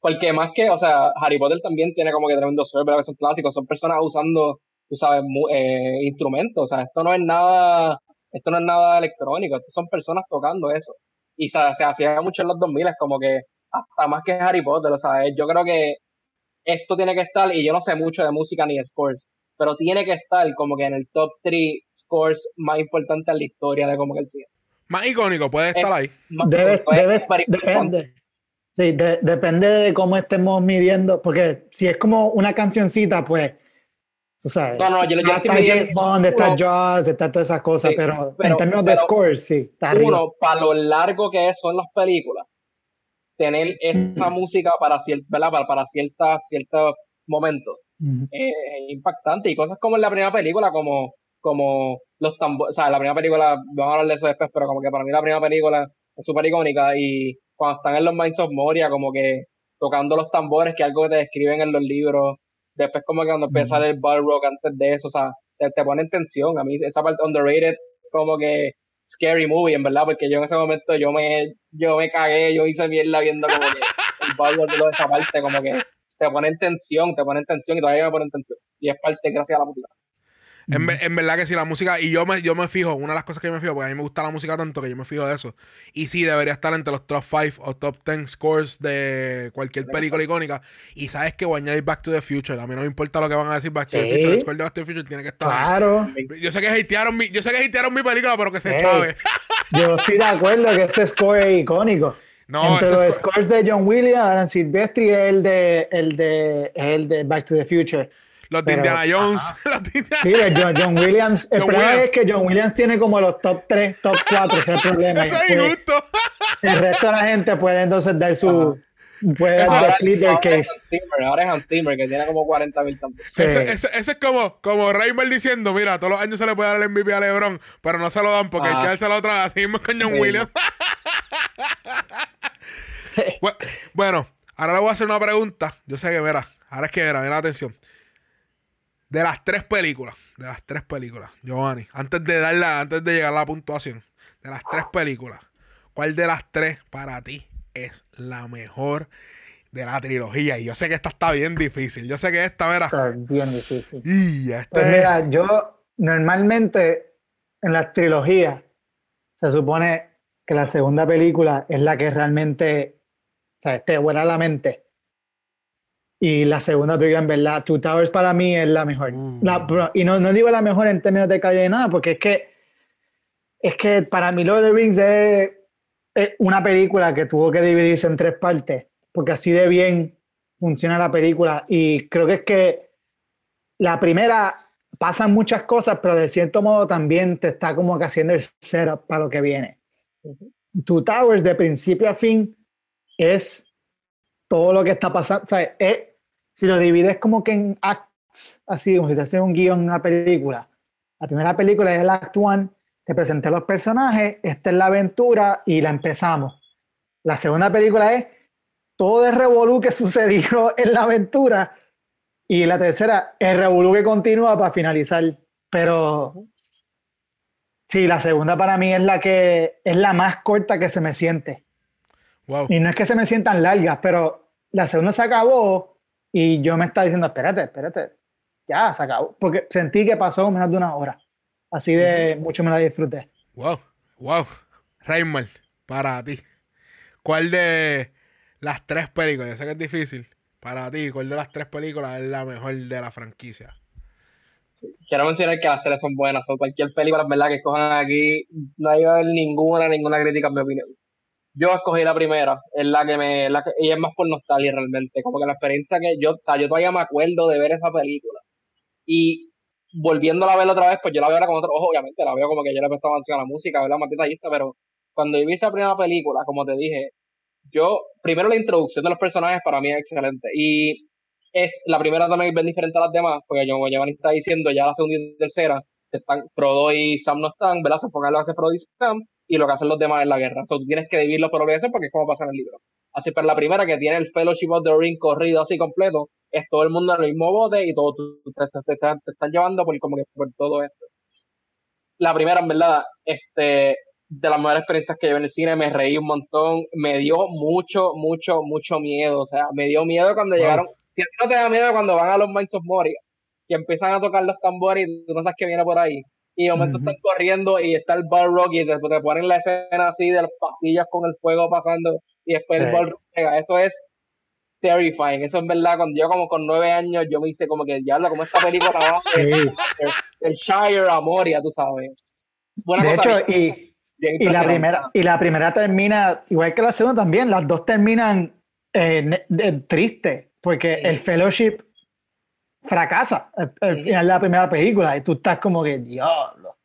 porque más que, o sea, Harry Potter también tiene como que tremendo score, ¿verdad? que son clásicos, son personas usando, tú sabes, mu- eh, instrumentos, o sea, esto no es nada, esto no es nada electrónico, esto son personas tocando eso. Y se, se hacía mucho en los 2000, es como que hasta más que Harry Potter, o sea, yo creo que esto tiene que estar, y yo no sé mucho de música ni de scores, pero tiene que estar como que en el top 3 scores más importantes en la historia de como que el cine. Más icónico, puede estar ahí. Más- Debe, debe- es very importante. depende. Sí, de- depende de cómo estemos midiendo, porque si es como una cancioncita, pues no, no, yo, yo está James Bond, está Jaws, está todas esas cosas, pero, en términos de scores, sí, está Uno, para lo largo que son las películas, tener esa música para, ¿verdad? para, para ciertos momentos es impactante. Y cosas como en la primera película, como, como los tambores, o sea, la primera película, vamos a hablar de eso después, pero como que para mí la primera película es súper icónica y cuando están en los Minds of Moria, como que tocando los tambores, que es algo que te describen en los libros, después como que cuando empieza el ball rock antes de eso, o sea, te, te pone en tensión. A mí esa parte underrated, como que scary movie, en verdad, porque yo en ese momento yo me, yo me cagué, yo hice mierda viendo como que el ball rock de esa parte, como que te pone en tensión, te pone en tensión y todavía me pone en tensión. Y es parte gracias a la música. En, en, verdad que sí, la música, y yo me, yo me fijo, una de las cosas que yo me fijo, porque a mí me gusta la música tanto que yo me fijo de eso. Y sí, debería estar entre los top 5 o top 10 scores de cualquier película icónica. Y sabes que voy a añadir Back to the Future. A mí no me importa lo que van a decir Back to the Future. El score de Back to the Future tiene que estar Claro. Yo sé que hatearon mi, yo sé que hatearon mi película, pero que se chave. yo estoy de acuerdo que ese score es icónico. No, Entre los scores de John Williams, Alan Silvestri es el de, el de, el de Back to the Future. Los de Indiana Jones. Sí, John, Williams. El problema es que John Williams tiene como los top 3, top 4, ese es el problema. Eso es injusto. El resto de la gente puede entonces dar su. Puede dar split their case. Ahora es Hans Zimmer, que tiene como 40 mil también. Sí. Eso, es como, como Reimer diciendo: Mira, todos los años se le puede dar el MVP a LeBron, pero no se lo dan porque hay que dárselo otra vez. Así mismo con John Williams. bueno, ahora le voy a hacer una pregunta. Yo sé que, verá, ahora es que, verá, mira atención. De las tres películas, de las tres películas, Giovanni, antes de darla, antes de llegar a la puntuación, de las tres películas, ¿cuál de las tres para ti es la mejor de la trilogía? Y yo sé que esta está bien difícil. Yo sé que esta, verá. Está bien difícil. Y esta pues mira, yo normalmente en las trilogías se supone que la segunda película es la que realmente o sea, te vuela la mente. Y la segunda película, en verdad, Two Towers para mí es la mejor. Mm. y no, no, digo la mejor en términos de calidad de nada, porque es que, es que para mí Lord of the Rings es, una película que tuvo que dividirse en tres partes, porque así de bien funciona la película. Y creo que es que la primera pasan muchas cosas, pero de cierto modo también te está como que haciendo el setup para lo que viene. Two Towers, de principio a fin, es todo lo que está pasando. O sea, si lo divides como que en acts, así como si se hace un guion en una película. La primera película es el act one, te presenté los personajes, esta es la aventura y la empezamos. La segunda película es todo el revolú que sucedió en la aventura y la tercera, el revolú que continúa para finalizar. Pero sí, la segunda para mí es la que es la más corta que se me siente. Y no es que se me sientan largas, pero la segunda se acabó y yo me estaba diciendo, espérate, espérate, ya se acabó. Porque sentí que pasó menos de una hora. Así de mucho me la disfruté. Wow, wow. Raymond, para ti. ¿Cuál de las tres películas? Yo sé que es difícil. Para ti, ¿cuál de las tres películas es la mejor de la franquicia? Quiero mencionar que las tres son buenas. O cualquier película, ¿verdad? Que cojan aquí, no hay ninguna, ninguna crítica, en mi opinión yo escogí la primera, es la que me, la y es más por nostalgia realmente, como que la experiencia que yo, o sea, yo todavía me acuerdo de ver esa película. Y volviéndola a ver otra vez, pues yo la veo ahora con otro ojo, obviamente, la veo como que yo le prestaba atención a la música, ¿verdad? Más detallista, pero cuando vi esa primera película, como te dije, yo, primero la introducción de los personajes para mí es excelente. Y es, la primera también es bien diferente a las demás, porque yo, como Giovanni está diciendo, ya la segunda y tercera, se están, Frodo y Sam no están, ¿verdad? Se pongan lo que hace Frodo y Sam, y lo que hacen los demás en la guerra. O sea, tú tienes que dividirlo por obligación porque es como pasa en el libro. Así, pero la primera que tiene el Fellowship of the Ring corrido así completo, es todo el mundo en el mismo bote y todo te, te, te, están llevando por, como que por todo esto. La primera, en verdad, este, de las mejores experiencias que yo en el cine, me reí un montón, me dio mucho, mucho, mucho miedo. O sea, me dio miedo cuando llegaron. Si no te da miedo cuando van a los Mines of Moria, que empiezan a tocar los tambores y tú no sabes qué viene por ahí y de momento están corriendo y está el ball rock y después te ponen la escena así de los pasillos con el fuego pasando y después el ball rock llega. Eso es terrifying. Eso en verdad, cuando yo como con nueve años, yo me hice como que diablo, como esta película va el, Shire Amoria, tú sabes. de hecho, y, y, la primera, y la primera termina, igual que la segunda también, las dos terminan eh, triste, porque el fellowship fracasa al final de la primera película y tú estás como que, diablo.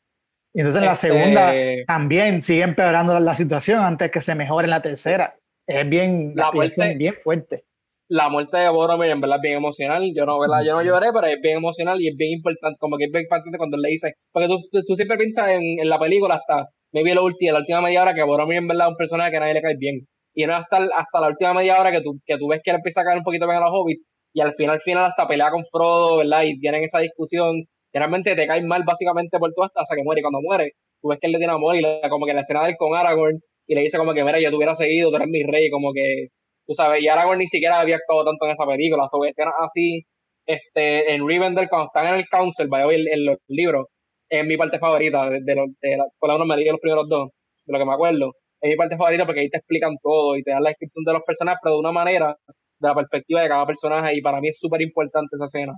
Y entonces en la segunda Este- también sigue empeorando la situación antes que se mejore en la tercera. Es bien, La la muerte- bien fuerte. la muerte de Boromir en verdad es bien emocional. Yo no, ¿verdad? Yo no lloré, pero es bien emocional y es bien importante, como que es bien importante cuando le dice, porque tú, tú, tú siempre piensas en, en la película hasta, maybe la última, la última media hora que Boromir en verdad es un personaje que a nadie le cae bien. Y no hasta, hasta la última media hora que tú, que tú ves que él empieza a caer un poquito bien a los hobbits y al final, al final hasta pelea con Frodo, ¿verdad? Y tienen esa discusión. Generalmente te cae mal básicamente por todo hasta, hasta que muere. Y cuando muere, tú ves que él le tiene amor y como que la escena de él con Aragorn y le dice como que, mira, yo te hubiera seguido, tú eres mi rey, como que tú sabes, y Aragorn ni siquiera había actuado tanto en esa película, sobre escenas así, este, en Rivendell, cuando están en el Council, vaya en, en los libros, es mi parte favorita, de, los- de la- por lo menos me leí los primeros dos, de lo que me acuerdo, es mi parte favorita porque ahí te explican todo y te dan la descripción de los personajes, pero de una manera, de la perspectiva de cada personaje, y para mí es súper importante esa escena.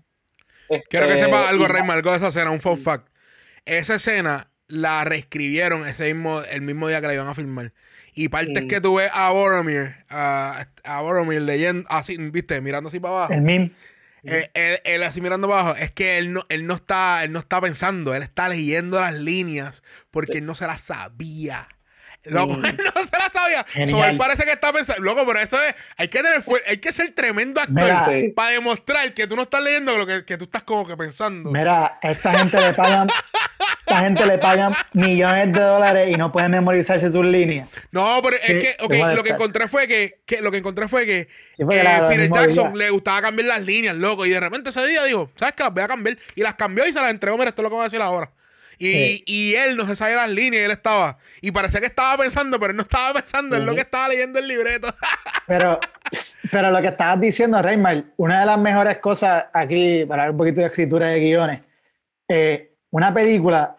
Quiero que Este, sepas algo, y- Reyma, algo de esa escena, un fun fact. Esa escena la reescribieron ese mismo, el mismo día que la iban a filmar. Y partes Mm. que tú ves a Boromir, a, a Boromir leyendo, así, viste, mirando así para abajo. El meme. Eh, él, él así mirando abajo, es que él no, él no está, él no está pensando, él está leyendo las líneas porque él no se las sabía. Loco, Mm. él no se las sabía. So, Genial. él parece que está pensando. Loco, pero eso es. Hay que tener hay que ser tremendo actor Mira. Para demostrar que tú no estás leyendo lo que, que tú estás como que pensando. Mira, a esta gente le pagan, esta gente le pagan millones de dólares y no pueden memorizarse sus líneas. No, pero es que, lo que encontré fue que, que- lo que encontré fue que, Sí, que la- la Peter Jackson le gustaba cambiar las líneas, loco, y de repente ese día dijo, ¿sabes qué? Las voy a cambiar. Y las cambió y se las entregó, mira, esto es lo que voy a decir ahora. Y, Sí. y él no se sabía las líneas y él estaba. Y parecía que estaba pensando, pero él no estaba pensando, en lo que estaba leyendo el libreto. Pero, pero lo que estabas diciendo, Reymar, una de las mejores cosas aquí, para ver un poquito de escritura de guiones, eh, una película,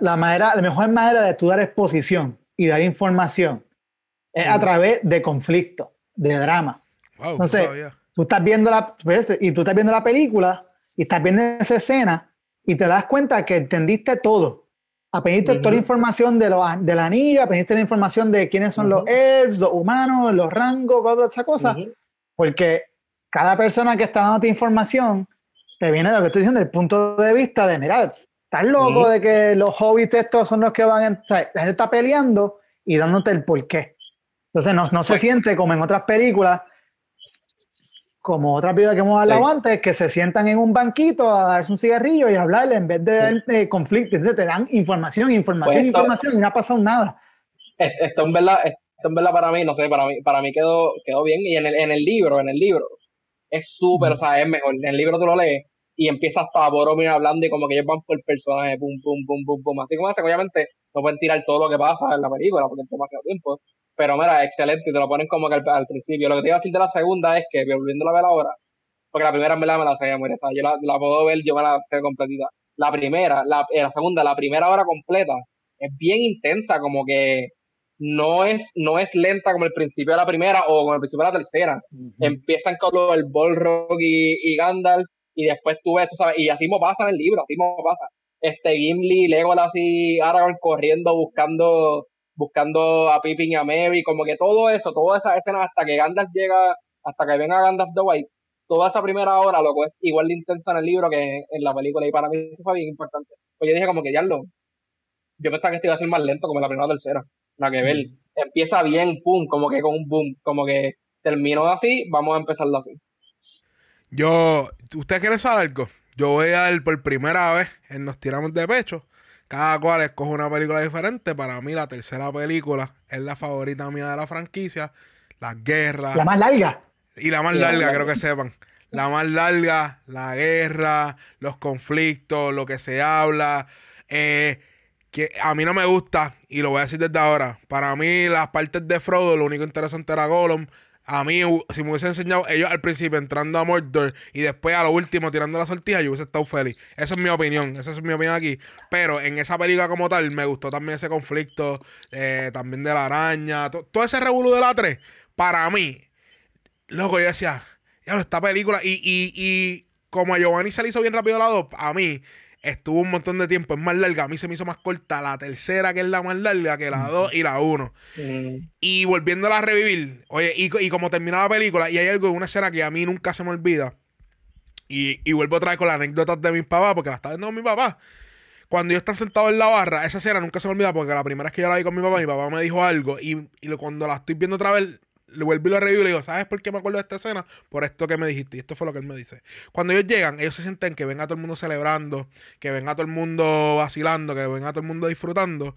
la, manera, la mejor manera de tú dar exposición y dar información es a través de conflicto, de drama. wow, Entonces, tú estás viendo la, pues, y tú estás viendo la película y estás viendo esa escena y te das cuenta que entendiste todo. Aprendiste toda la información de, los, de la anilla, aprendiste la información de quiénes son los elves, los humanos, los rangos, bla, bla, esa cosa. Porque cada persona que está dándote información te viene de lo que estoy diciendo, del punto de vista de, mira, estás loco de que los hobbits estos son los que van a... Sea, la gente está peleando y dándote el porqué. Entonces no, no se Pues- siente como en otras películas, como otras películas que hemos hablado Sí. antes, que se sientan en un banquito a darse un cigarrillo y hablar en vez de dar eh, conflicto. Entonces te dan información, información, Pues esto- información y no ha pasado nada. Es- esto en verdad, esto en verdad para mí, no sé, para mí, para mí quedó, quedó bien. Y en el, en el libro, en el libro, es súper, o sea, es mejor. En el libro tú lo lees y empieza hasta Boromir hablando y como que ellos van por personaje, pum, pum, pum, pum, pum. Así como hace, obviamente no pueden tirar todo lo que pasa en la película porque es demasiado tiempo. Pero mira, excelente, y te lo ponen como que al, al principio. Lo que te iba a decir de la segunda es que, volviendo a ver ahora, porque la primera en verdad me la sé, amor, o sea, yo la, la puedo ver, yo me la sé completita. La primera, la, eh, la segunda, la primera hora completa, es bien intensa, como que no es, no es lenta como el principio de la primera o como el principio de la tercera. Empiezan con lo del Balrog y, y Gandalf, y después tú ves, tú sabes, y así mismo pasa en el libro, así mismo pasa. Este Gimli, Legolas y Aragorn corriendo, buscando, buscando a Pippin y a Merry, como que todo eso, toda esa escena hasta que Gandalf llega, hasta que venga Gandalf the White, toda esa primera hora, loco, es igual de intensa en el libro que en la película, y para mí eso fue bien importante. Pues yo dije como que ya lo, yo pensaba que esto iba a ser más lento como en la primera o tercera, la que ver. Empieza bien, pum, como que con un boom, como que terminó así, vamos a empezarlo así. Yo, ¿ustedes quieren saber algo? Yo voy a dar por primera vez en Nos Tiramos de Pecho. Cada cual escoge una película diferente. Para mí, la tercera película es la favorita mía de la franquicia. Las guerras. La más larga. Y la más larga. creo que sepan. La más larga, la guerra, los conflictos, lo que se habla. eh, que a mí no me gusta, y lo voy a decir desde ahora. Para mí, las partes de Frodo, lo único interesante era Gollum. A mí, si me hubiese enseñado ellos al principio entrando a Mordor y después a lo último tirando la sortija, yo hubiese estado feliz. Esa es mi opinión, esa es mi opinión aquí. Pero en esa película como tal, me gustó también ese conflicto, eh, también de la araña, to- todo ese revolú de la 3. Para mí, Loco, yo decía, ya esta película. Y, y, y como a Giovanni se le hizo bien rápido la 2, a mí estuvo un montón de tiempo. Es más larga. A mí se me hizo más corta la tercera, que es la más larga, que la 2 y la 1. Mm, Y volviéndola a revivir, oye, y, y como termina la película, y hay algo una escena que a mí nunca se me olvida. Y, y vuelvo otra vez con las anécdotas de mi papá, porque la estaba viendo mi papá. Cuando ellos están sentados en la barra, esa escena nunca se me olvida, porque la primera vez que yo la vi con mi papá, mi papá me dijo algo. Y, y cuando la estoy viendo otra vez, le vuelvo y lo revivo y le digo, ¿sabes por qué me acuerdo de esta escena? Por esto que me dijiste. Y esto fue lo que él me dice. Cuando ellos llegan, ellos se sienten que ven a todo el mundo celebrando, que ven a todo el mundo vacilando, que ven a todo el mundo disfrutando.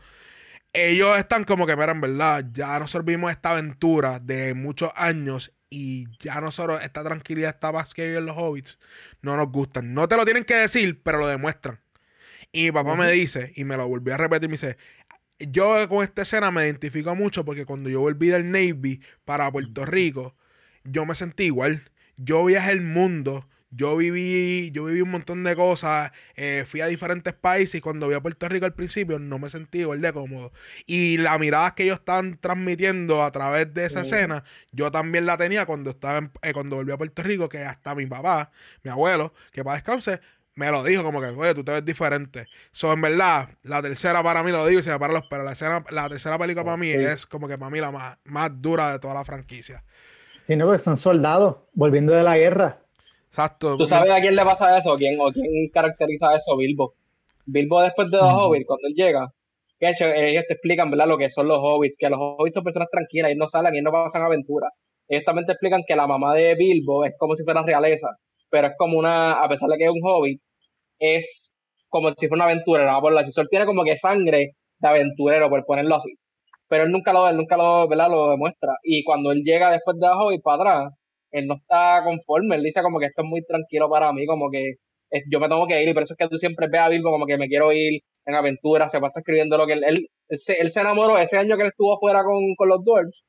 Ellos están como que, mira, en verdad, ya nosotros vimos esta aventura de muchos años y ya nosotros, esta tranquilidad, esta paz que viven los hobbits, no nos gustan. No te lo tienen que decir, pero lo demuestran. Y mi papá me dice, y me lo volví a repetir, me dice, yo con esta escena me identifico mucho porque cuando yo volví del Navy para Puerto Rico, yo me sentí igual. Yo viajé el mundo, yo viví, yo viví un montón de cosas, eh, fui a diferentes países y cuando vi a Puerto Rico al principio no me sentí igual de cómodo. Y la mirada que ellos están transmitiendo a través de esa escena, yo también la tenía cuando estaba en- eh, cuando volví a Puerto Rico, que hasta mi papá, mi abuelo, que para descanse, me lo dijo como que, oye, tú te ves diferente. So, en verdad, la tercera para mí, lo digo y se me paran los pero la, escena- la tercera película para mí Sí. es como que para mí la más, más dura de toda la franquicia. Sí, no, porque son soldados volviendo de la guerra. Exacto. ¿Tú sabes a quién le pasa eso? ¿O quién, o quién caracteriza eso? Bilbo. Bilbo después de los hobbits, cuando él llega, que ellos, ellos te explican, ¿verdad? Lo que son los hobbits, que los hobbits son personas tranquilas, ellos no salen, ellos no pasan aventuras. Ellos también te explican que la mamá de Bilbo es como si fuera realeza, pero es como una, a pesar de que es un hobbit, es como si fuera una aventurera, por la Él tiene como que sangre de aventurero, por ponerlo así. Pero él nunca lo, él nunca lo, ¿verdad? lo demuestra. Y cuando él llega después de hobbits para atrás, él no está conforme, él dice como que esto es muy tranquilo para mí, como que yo me tengo que ir, y por eso es que tú siempre ves a Bilbo como que me quiero ir en aventura, se pasa escribiendo lo que él, él, él se, él se enamoró ese año que él estuvo afuera con, con los dwarves,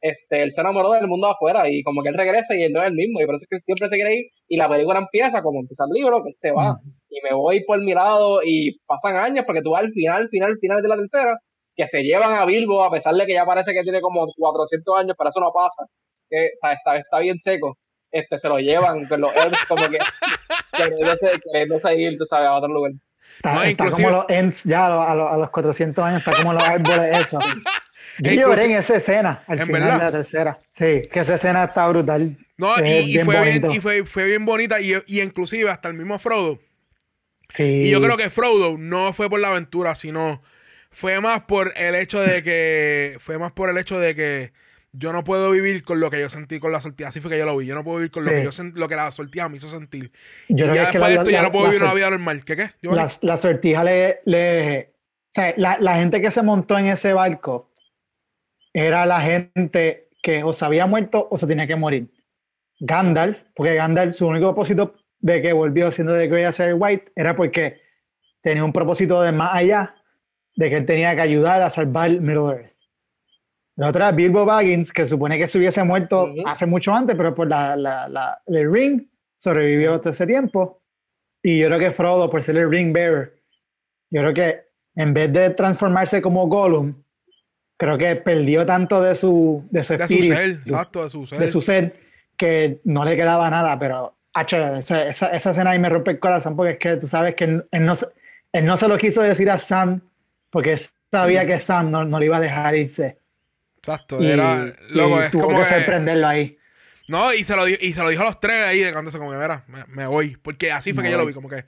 este, él se enamoró del mundo afuera y como que él regresa y él no es el mismo, y por eso es que él siempre se quiere ir, y la película empieza como empieza el libro, que él se va, y me voy por mi lado, y pasan años, porque tú vas al final, final, final de la tercera, que se llevan a Bilbo, a pesar de que ya parece que tiene como 400 años, pero eso no pasa, que o sea, está, está bien seco, este, se lo llevan, pero los elves como que queriéndose, queriéndose ir, tú sabes, a otro lugar. Está, No, está como los Ents ya a los, a los- a los 400 años, está como los árboles esos. Yo lloré en esa escena, al ¿En final verdad? de la tercera. Sí, que esa escena está brutal. No, y, Es y bien fue, bien, y fue, fue bien bonita. Y, y inclusive hasta el mismo Frodo. Sí. Y yo creo que Frodo no fue por la aventura, sino fue más por el hecho de que. Fue más por el hecho de que yo no puedo vivir con lo que yo sentí con la sortija. Así fue que yo lo vi. Yo no puedo vivir con lo que yo sent- lo que la sortija me hizo sentir. Yo y creo ya que después la- de esto ya no puedo vivir una vida normal. ¿Qué qué? Giovanni? La, la sortija le, le- o sea, la, la gente que se montó en ese barco era la gente que o se había muerto o se tenía que morir. Gandalf, porque Gandalf, su único propósito de que volvió siendo de Grey a ser White era porque tenía un propósito de más allá, de que él tenía que ayudar a salvar Middle Earth. La otra es Bilbo Baggins, que supone que se hubiese muerto hace mucho antes, pero por la, la, la- el ring sobrevivió todo ese tiempo. Y yo creo que Frodo, por ser el ring bearer, yo creo que en vez de transformarse como Gollum, creo que perdió tanto de su, de su de su espíritu, ser, exacto, de su ser. de su ser, que no le quedaba nada, pero hacho, esa, esa, esa escena ahí me rompe el corazón porque es que tú sabes que él, él no, se- él no se lo quiso decir a Sam porque sabía que Sam no, no le iba a dejar irse. Exacto, Y, era. Loco, es tuvo como que que- sorprenderlo ahí. No, y se lo, y se lo dijo a los tres ahí de cantarse como que, mira, me, me voy. Porque así fue que yo lo vi, como que.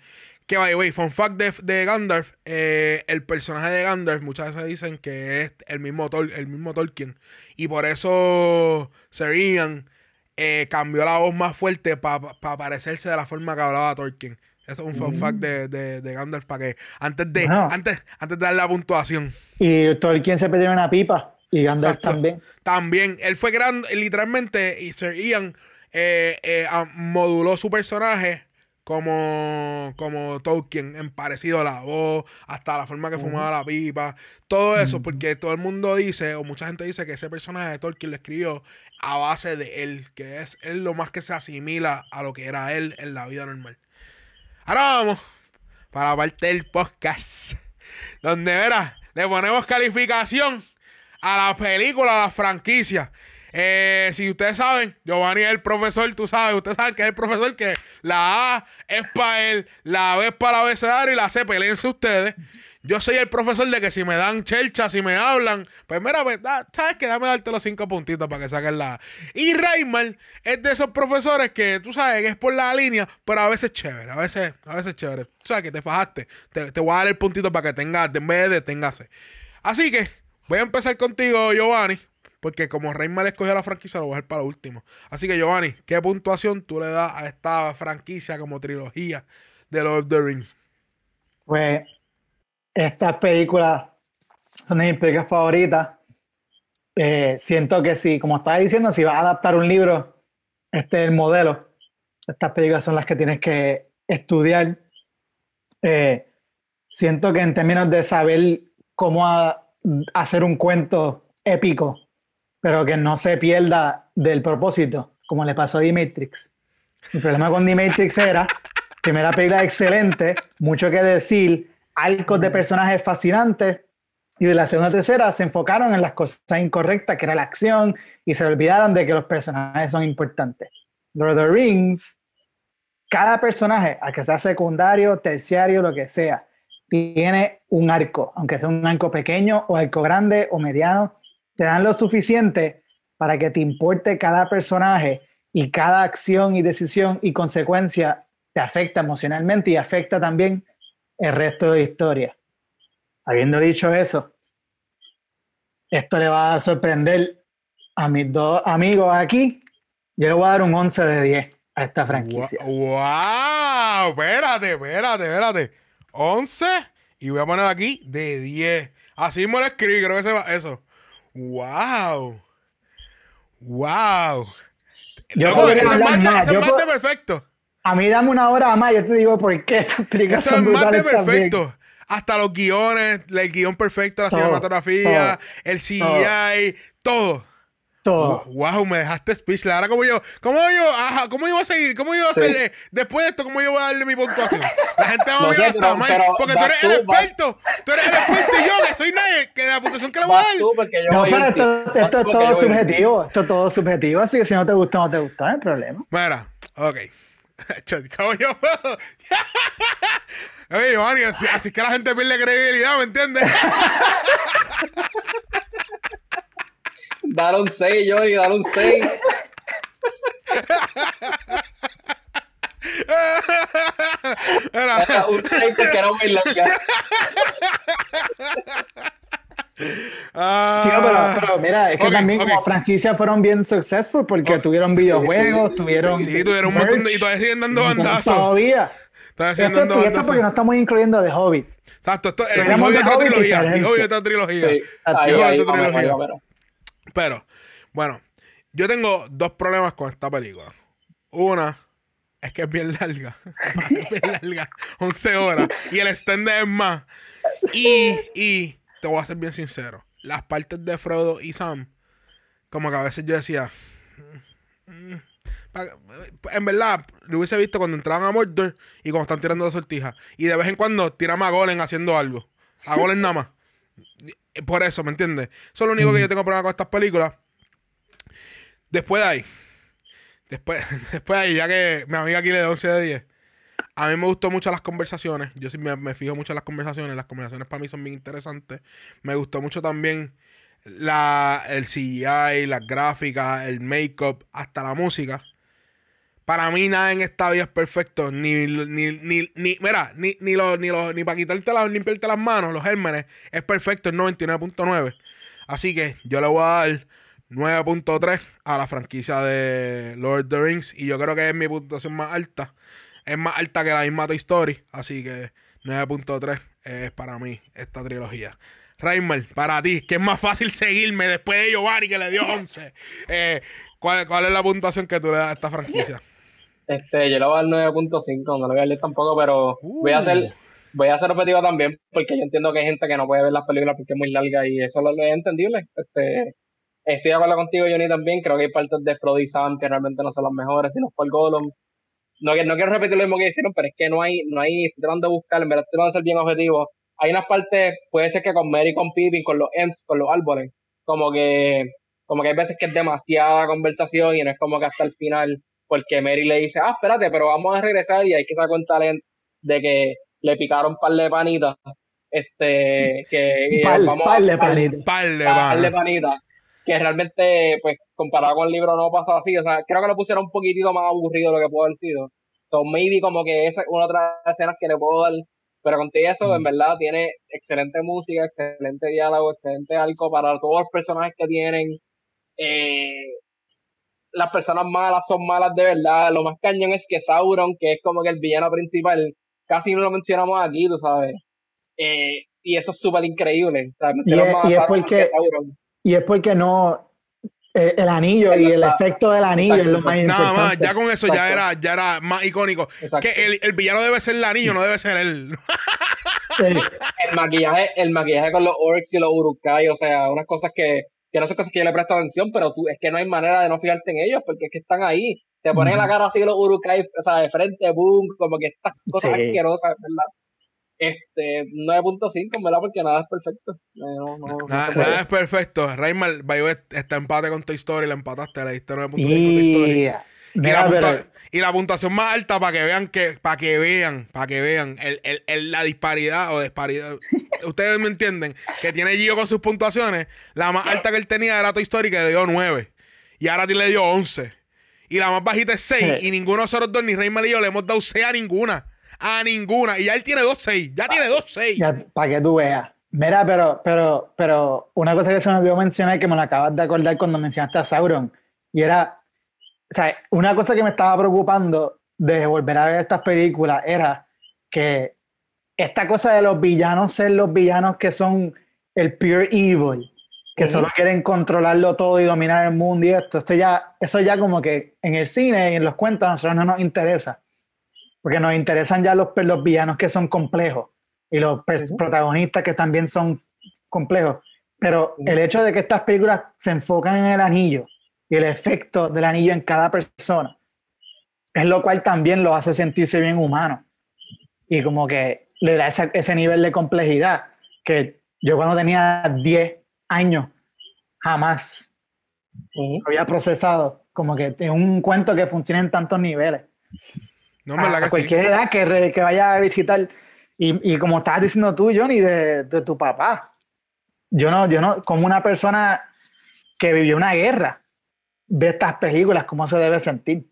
Que by way, fun fact de, de Gandalf, eh, el personaje de Gandalf muchas veces dicen que es el mismo, Tol- el mismo Tolkien. Y por eso Sir Ian eh, cambió la voz más fuerte para parecerse de la forma que hablaba Tolkien. Eso es un fun fact de, de, de Gandalf para que antes de, Bueno. antes, antes de dar la puntuación. Y Tolkien se perdió una pipa y Gandalf Exacto. también. También, él fue grande, literalmente, y Sir Ian eh, eh, ah, moduló su personaje como, como Tolkien, en parecido a la voz, hasta la forma que fumaba la pipa, todo eso, porque todo el mundo dice, o mucha gente dice que ese personaje de Tolkien lo escribió a base de él, que es él lo más que se asimila a lo que era él en la vida normal. Ahora vamos para la parte del podcast, donde verá, le ponemos calificación a la película, a la franquicia. Eh, si ustedes saben, Giovanni es el profesor, tú sabes, ustedes saben que es el profesor que la A es para él, la B es para la abecedario y la C peleense ustedes. Yo soy el profesor de que si me dan chelcha, si me hablan, pues mira, pues, sabes que dame darte los cinco puntitos para que saquen la. Y Raymar es de esos profesores que tú sabes que es por la línea, pero a veces chévere, a veces, a veces chévere. Tú sabes que te fajaste. Te, voy a dar el puntito para que tengas, en vez de deténgase. Así que voy a empezar contigo, Giovanni. Porque como Reymar escogió la franquicia, lo voy a dejar para último. Así que, Giovanni, ¿qué puntuación tú le das a esta franquicia como trilogía de Lord of the Rings? Pues, estas películas son mis películas favoritas. Eh, siento que sí, como estaba diciendo, si vas a adaptar un libro, este es el modelo. Estas películas son las que tienes que estudiar. Eh, siento que en términos de saber cómo hacer un cuento épico pero que no se pierda del propósito, como le pasó a The Matrix. El problema con The Matrix era, primera película excelente, mucho que decir, arcos de personajes fascinantes, y de la segunda a tercera se enfocaron en las cosas incorrectas, que era la acción, y se olvidaron de que los personajes son importantes. Lord of the Rings, cada personaje, a que sea secundario, terciario, lo que sea, tiene un arco, aunque sea un arco pequeño o arco grande o mediano, te dan lo suficiente para que te importe cada personaje y cada acción y decisión y consecuencia te afecta emocionalmente y afecta también el resto de historia. Habiendo dicho eso, esto le va a sorprender a mis dos amigos aquí. Yo le voy a dar un 11 de 10 a esta franquicia. ¡Wow! Espérate, espérate, espérate. 11 y voy a poner aquí de 10. Así me lo escribí, creo que se va eso. ¡Wow! ¡Wow! Yo no, más, yo perfecto. A mí dame una hora más, yo te digo por qué. Eso es más de perfecto. Hasta los guiones, el guion perfecto, la cinematografía, el CGI, todo todo. Wow, me dejaste speech. Ahora, ¿cómo yo, cómo yo, ajá, cómo yo voy a seguir? ¿Cómo yo voy a hacerle, después de esto, cómo yo voy a darle mi puntuación? La gente va a mirar hasta mal, porque tú eres el experto. Tú eres el experto y yo, que soy nadie, que la puntuación que le voy a dar. no, pero esto, esto es todo subjetivo. Esto es todo subjetivo, así que si no te gusta, no te gusta, no hay problema. Mira, ok. ¿Cómo yo puedo? Oye, Giovanni, así, así que la gente pierde credibilidad, ¿me entiendes? Dale un 6, Johnny, dale un 6. Era un 6 porque era muy larga. Ah, sí, pero, mira, es que también como franquicias fueron bien successful porque tuvieron videojuegos, tuvieron. Sí, tuvieron un montón de. Y todavía siguen dando bandazos. Todavía. Esto, dando esto porque no estamos incluyendo The Hobbit. Exacto, esto es The Hobbit otra trilogía. The Hobbit otra trilogía. Sí. Ahí, ahí, otra trilogía. Pero, bueno, yo tengo dos problemas con esta película. Una es que es bien larga. es bien larga. 11 horas. Y el extender es más. Y, y te voy a ser bien sincero. Las partes de Frodo y Sam, como que a veces yo decía. Mm, mm, en verdad, lo hubiese visto cuando entraban a Mordor y cuando están tirando de sortijas. Y de vez en cuando tiran a Golem haciendo algo. A Golem nada más. Por eso, ¿me entiendes? Eso es lo único que yo tengo problema con estas películas. Después de ahí, después, después de ahí, ya que mi amiga aquí le da 11 de 10, a mí me gustó mucho las conversaciones. Yo sí me, fijo mucho en las conversaciones. Las conversaciones para mí son bien interesantes. Me gustó mucho también la, el CGI, las gráficas, el make-up, hasta la música. Para mí nada en esta vida es perfecto. Ni, ni, ni, ni mira, ni, ni, lo, ni, ni para quitarte las, limpiarte las manos, los gérmenes, es perfecto, es 99.9. Así que yo le voy a dar 9.3 a la franquicia de Lord of the Rings. Y yo creo que es mi puntuación más alta. Es más alta que la misma Toy Story. Así que 9.3 es para mí esta trilogía. Reimer, para ti, que es más fácil seguirme después de Giovanni que le dio 11. Eh, ¿cuál, ¿Cuál es la puntuación que tú le das a esta franquicia? Este, yo le voy a dar 9.5, no le voy a leer tampoco, pero voy a hacer voy a ser objetivo también, porque yo entiendo que hay gente que no puede ver las películas porque es muy larga y eso lo es entendible. Este, Estoy de acuerdo contigo, Johnny, también. Creo que hay partes de Frodo y Sam que realmente no son las mejores, sino por Gollum. No, no quiero repetir lo mismo que hicieron, pero es que no hay, no hay, estoy tratando de buscar, en verdad estoy tratando de ser bien objetivo. Hay unas partes, puede ser que con Mary, con Pippin, con los Ents, con los árboles, como que, como que hay veces que es demasiada conversación y no es como que hasta el final, porque Mary le dice, ah, espérate, pero vamos a regresar y hay que se cuenta de que le picaron un par de panitas este, que Par, vamos par de panitas. Par de par de panitas, que realmente, pues, comparado con el libro no pasa así, o sea, creo que lo pusieron un poquitito más aburrido de lo que pudo haber sido. So, maybe como que esa es una otra escenas que le puedo dar, pero contigo eso, en verdad, tiene excelente música, excelente diálogo, excelente arco para todos los personajes que tienen. Eh, las personas malas son malas de verdad. Lo más cañón es que Sauron, que es como que el villano principal, casi no lo mencionamos aquí, tú sabes. Eh, y eso es súper increíble. O sea, es- y es Sauron porque-. Y es porque no. eh, el anillo y el efecto del anillo es lo más Nada importante. más, ya con eso ya era, ya era más icónico. Exacto. Que el, el villano debe ser el anillo, no debe ser él. Sí. El maquillaje, el maquillaje con los orcs y los urukai, o sea, unas cosas que, que no son cosas que yo le presto atención, pero tú, es que no hay manera de no fijarte en ellos, porque es que están ahí. Te ponen en la cara así los urukai, o sea, de frente, boom, como que estas cosas Sí. asquerosas, ¿verdad? Este, 9.5, ¿verdad? Porque nada es perfecto. Eh, No, no, Nada, puede. nada es perfecto. The way, está empate con Toy Story, le empataste, le diste 9.5 Toy Story. Y, Y la, pero- y la puntuación más alta para que vean que, para que vean, para que vean el, el- el- la disparidad o disparidad. Ustedes me entienden, que tiene Gio con sus puntuaciones. La más alta que él tenía era Toy Story, que le dio 9. Y ahora le dio 11. Y la más bajita es 6. Sí. Y ninguno de nosotros dos, ni Raymar y yo, le hemos dado 6 a ninguna. A ninguna. Y ya él tiene 2 6. Ya tiene 2 6. para que tú veas. Mira, pero, pero, pero una cosa que se me olvidó mencionar que me lo acabas de acordar cuando mencionaste a Sauron. Y era, o sea, una cosa que me estaba preocupando de volver a ver estas películas era que esta cosa de los villanos ser los villanos que son el pure evil, que solo quieren controlarlo todo y dominar el mundo y esto, esto ya, eso ya como que en el cine y en los cuentos a nosotros no nos interesa. Porque nos interesan ya los, los villanos que son complejos y los protagonistas que también son complejos. Pero el hecho de que estas películas se enfocan en el anillo y el efecto del anillo en cada persona, es lo cual también lo hace sentirse bien humano. Y como que le da ese, ese nivel de complejidad que yo cuando tenía 10 años jamás había procesado. Como que es un cuento que funciona en tantos niveles No, verdad a cualquier edad que, re- que vaya a visitar. Y, y como estabas diciendo tú, Johnny, de, de tu papá. Yo no, yo no, como una persona que vivió una guerra, ve estas películas, cómo se debe sentir.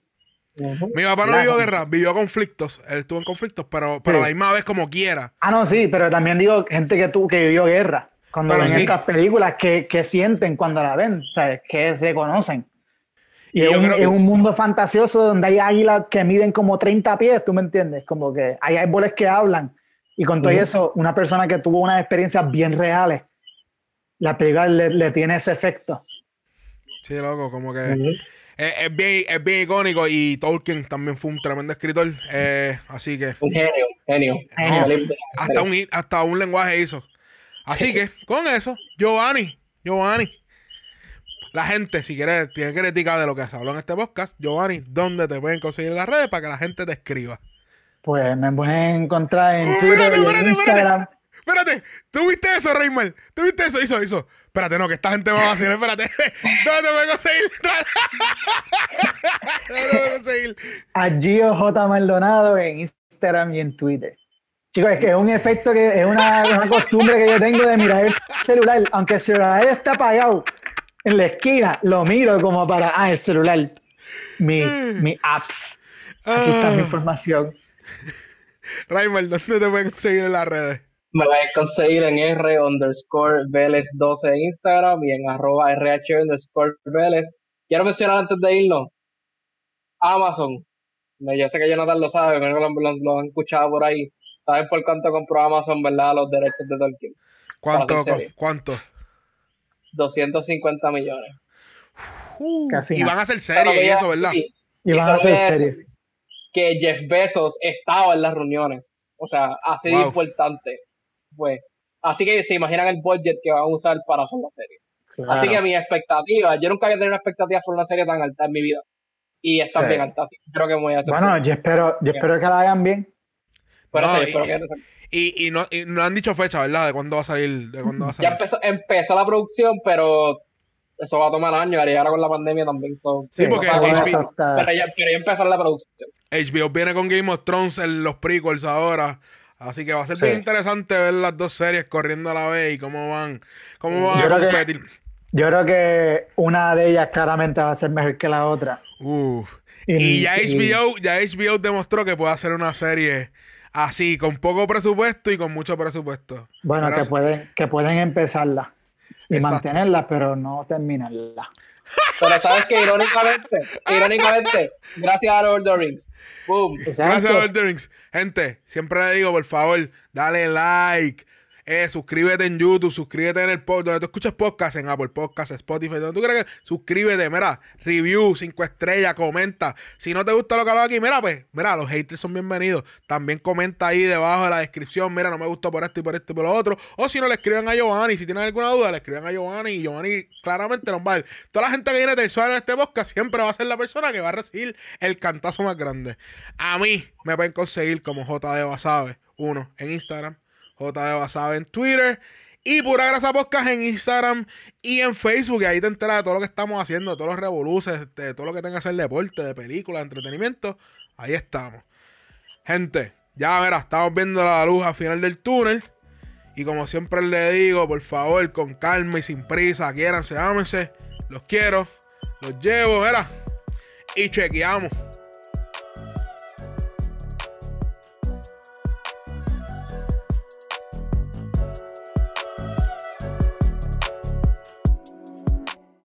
Ujú. Mi papá no Claro. vivió guerra, vivió conflictos. Él estuvo en conflictos, pero, pero a la misma vez como quiera. Ah, no, sí, pero también digo gente que tú, que vivió guerra. Cuando Pero ven sí. estas películas, que, que sienten cuando la ven, ¿sabes? Que se conocen. Y, Y es, un, creo- es un mundo fantasioso donde hay águilas que miden como 30 pies, ¿tú me entiendes? Como que hay árboles que hablan. Y con todo Ujú. eso, una persona que tuvo unas experiencias bien reales, la película le, le tiene ese efecto. Sí, loco, como que es, es bien, es bien icónico. Y Tolkien también fue un tremendo escritor. eh, así que Un genio, genio. Hasta un, hasta un lenguaje hizo. Así que, con eso, Giovanni, Giovanni. La gente, si quiere, tiene crítica de lo que se habló en este podcast, Giovanni, ¿dónde te pueden conseguir en las redes para que la gente te escriba? Pues me pueden encontrar en Oh, Twitter espérate, y en espérate, Instagram. Espérate, ¿tú viste eso, Raymar? ¿Tú viste eso? Hizo, hizo. Espérate, no, que esta gente me va a hacer. Espérate. ¿Dónde te pueden conseguir? ¿Dónde te pueden conseguir? a Gio J. Maldonado en Instagram y en Twitter. Chicos, es que es un efecto que es una, una costumbre que yo tengo de mirar el celular. Aunque el celular está apagado en la esquina, lo miro como para, ah, el celular. Mi, mi apps. Aquí está mi Ah, información. Raymar, ¿dónde te pueden conseguir en las redes? Me puedes conseguir en R underscore Vélez 12 en Instagram y en arroba RH underscore Vélez. Quiero mencionar antes de irnos, Amazon. Yo sé que Jonathan lo sabe, pero lo, lo- lo han escuchado por ahí. ¿Saben por cuánto compró Amazon, verdad, los derechos de Tolkien? ¿Cuánto? Serie. ¿Cuánto? 250 millones. Uh, Casi y van a hacer Pero series y eso, ¿verdad? sí, Y van a hacer series. que Jeff Bezos estaba en las reuniones. O sea, así de Wow. importante. Pues, así que se imaginan el budget que van a usar para hacer la serie. Así que mi expectativa, yo nunca había tenido una expectativa por una serie tan alta en mi vida. Y está Sí. bien alta, así que creo que me voy a hacer. Bueno, yo espero, yo espero que la hagan bien. Pero No, sí, y- espero que- Y, y no, y no han dicho fecha, ¿verdad? De cuándo va a salir. De cuándo va a ya salir. empezó, empezó la producción, pero eso va a tomar años, y ahora con la pandemia también. so- Sí, porque HBO pero, ya, pero ya empezó la producción. HBO viene con Game of Thrones en los prequels ahora. Así que va a ser Sí. bien interesante ver las dos series corriendo a la vez y cómo van, cómo van Yo a que- competir. Yo creo que una de ellas claramente va a ser mejor que la otra. Uf. Y, ya y- HBO, ya HBO demostró que puede hacer una serie así, con poco presupuesto y con mucho presupuesto. Bueno, Pero que pueden, que pueden empezarla y Exacto. mantenerla, pero no terminarla. Pero sabes que irónicamente, irónicamente, gracias a Lord of the Rings, boom, Gracias a Lord of the Rings. Gente, siempre le digo, por favor, dale like. Eh, suscríbete en YouTube, suscríbete en el podcast, donde tú escuchas podcast, en Apple Podcasts, Spotify, donde tú creas que suscríbete, mira, review, cinco estrellas, comenta. Si no te gusta lo que hablo aquí, mira, pues, mira, los haters son bienvenidos. También comenta ahí debajo de la descripción, mira, no me gustó por esto y por esto y por lo otro. O si no, le escriben a Giovanni, si tienen alguna duda, le escriben a Giovanni y Giovanni claramente nos va a ver. Toda la gente que viene tercera en este podcast siempre va a ser la persona que va a recibir el cantazo más grande. A mí me pueden conseguir como JD Basabe, uno en Instagram, JD Basabe en Twitter y Pura Grasa Podcast en Instagram y en Facebook. Y ahí te enteras de todo lo que estamos haciendo, de todos los revoluces, de todo lo que tenga que ser deporte, de películas, de entretenimiento. Ahí estamos. Gente, ya verás, estamos viendo la luz al final del túnel. Y como siempre le digo, por favor, con calma y sin prisa, quiéranse, ámense. Los quiero, los llevo, verá. Y chequeamos.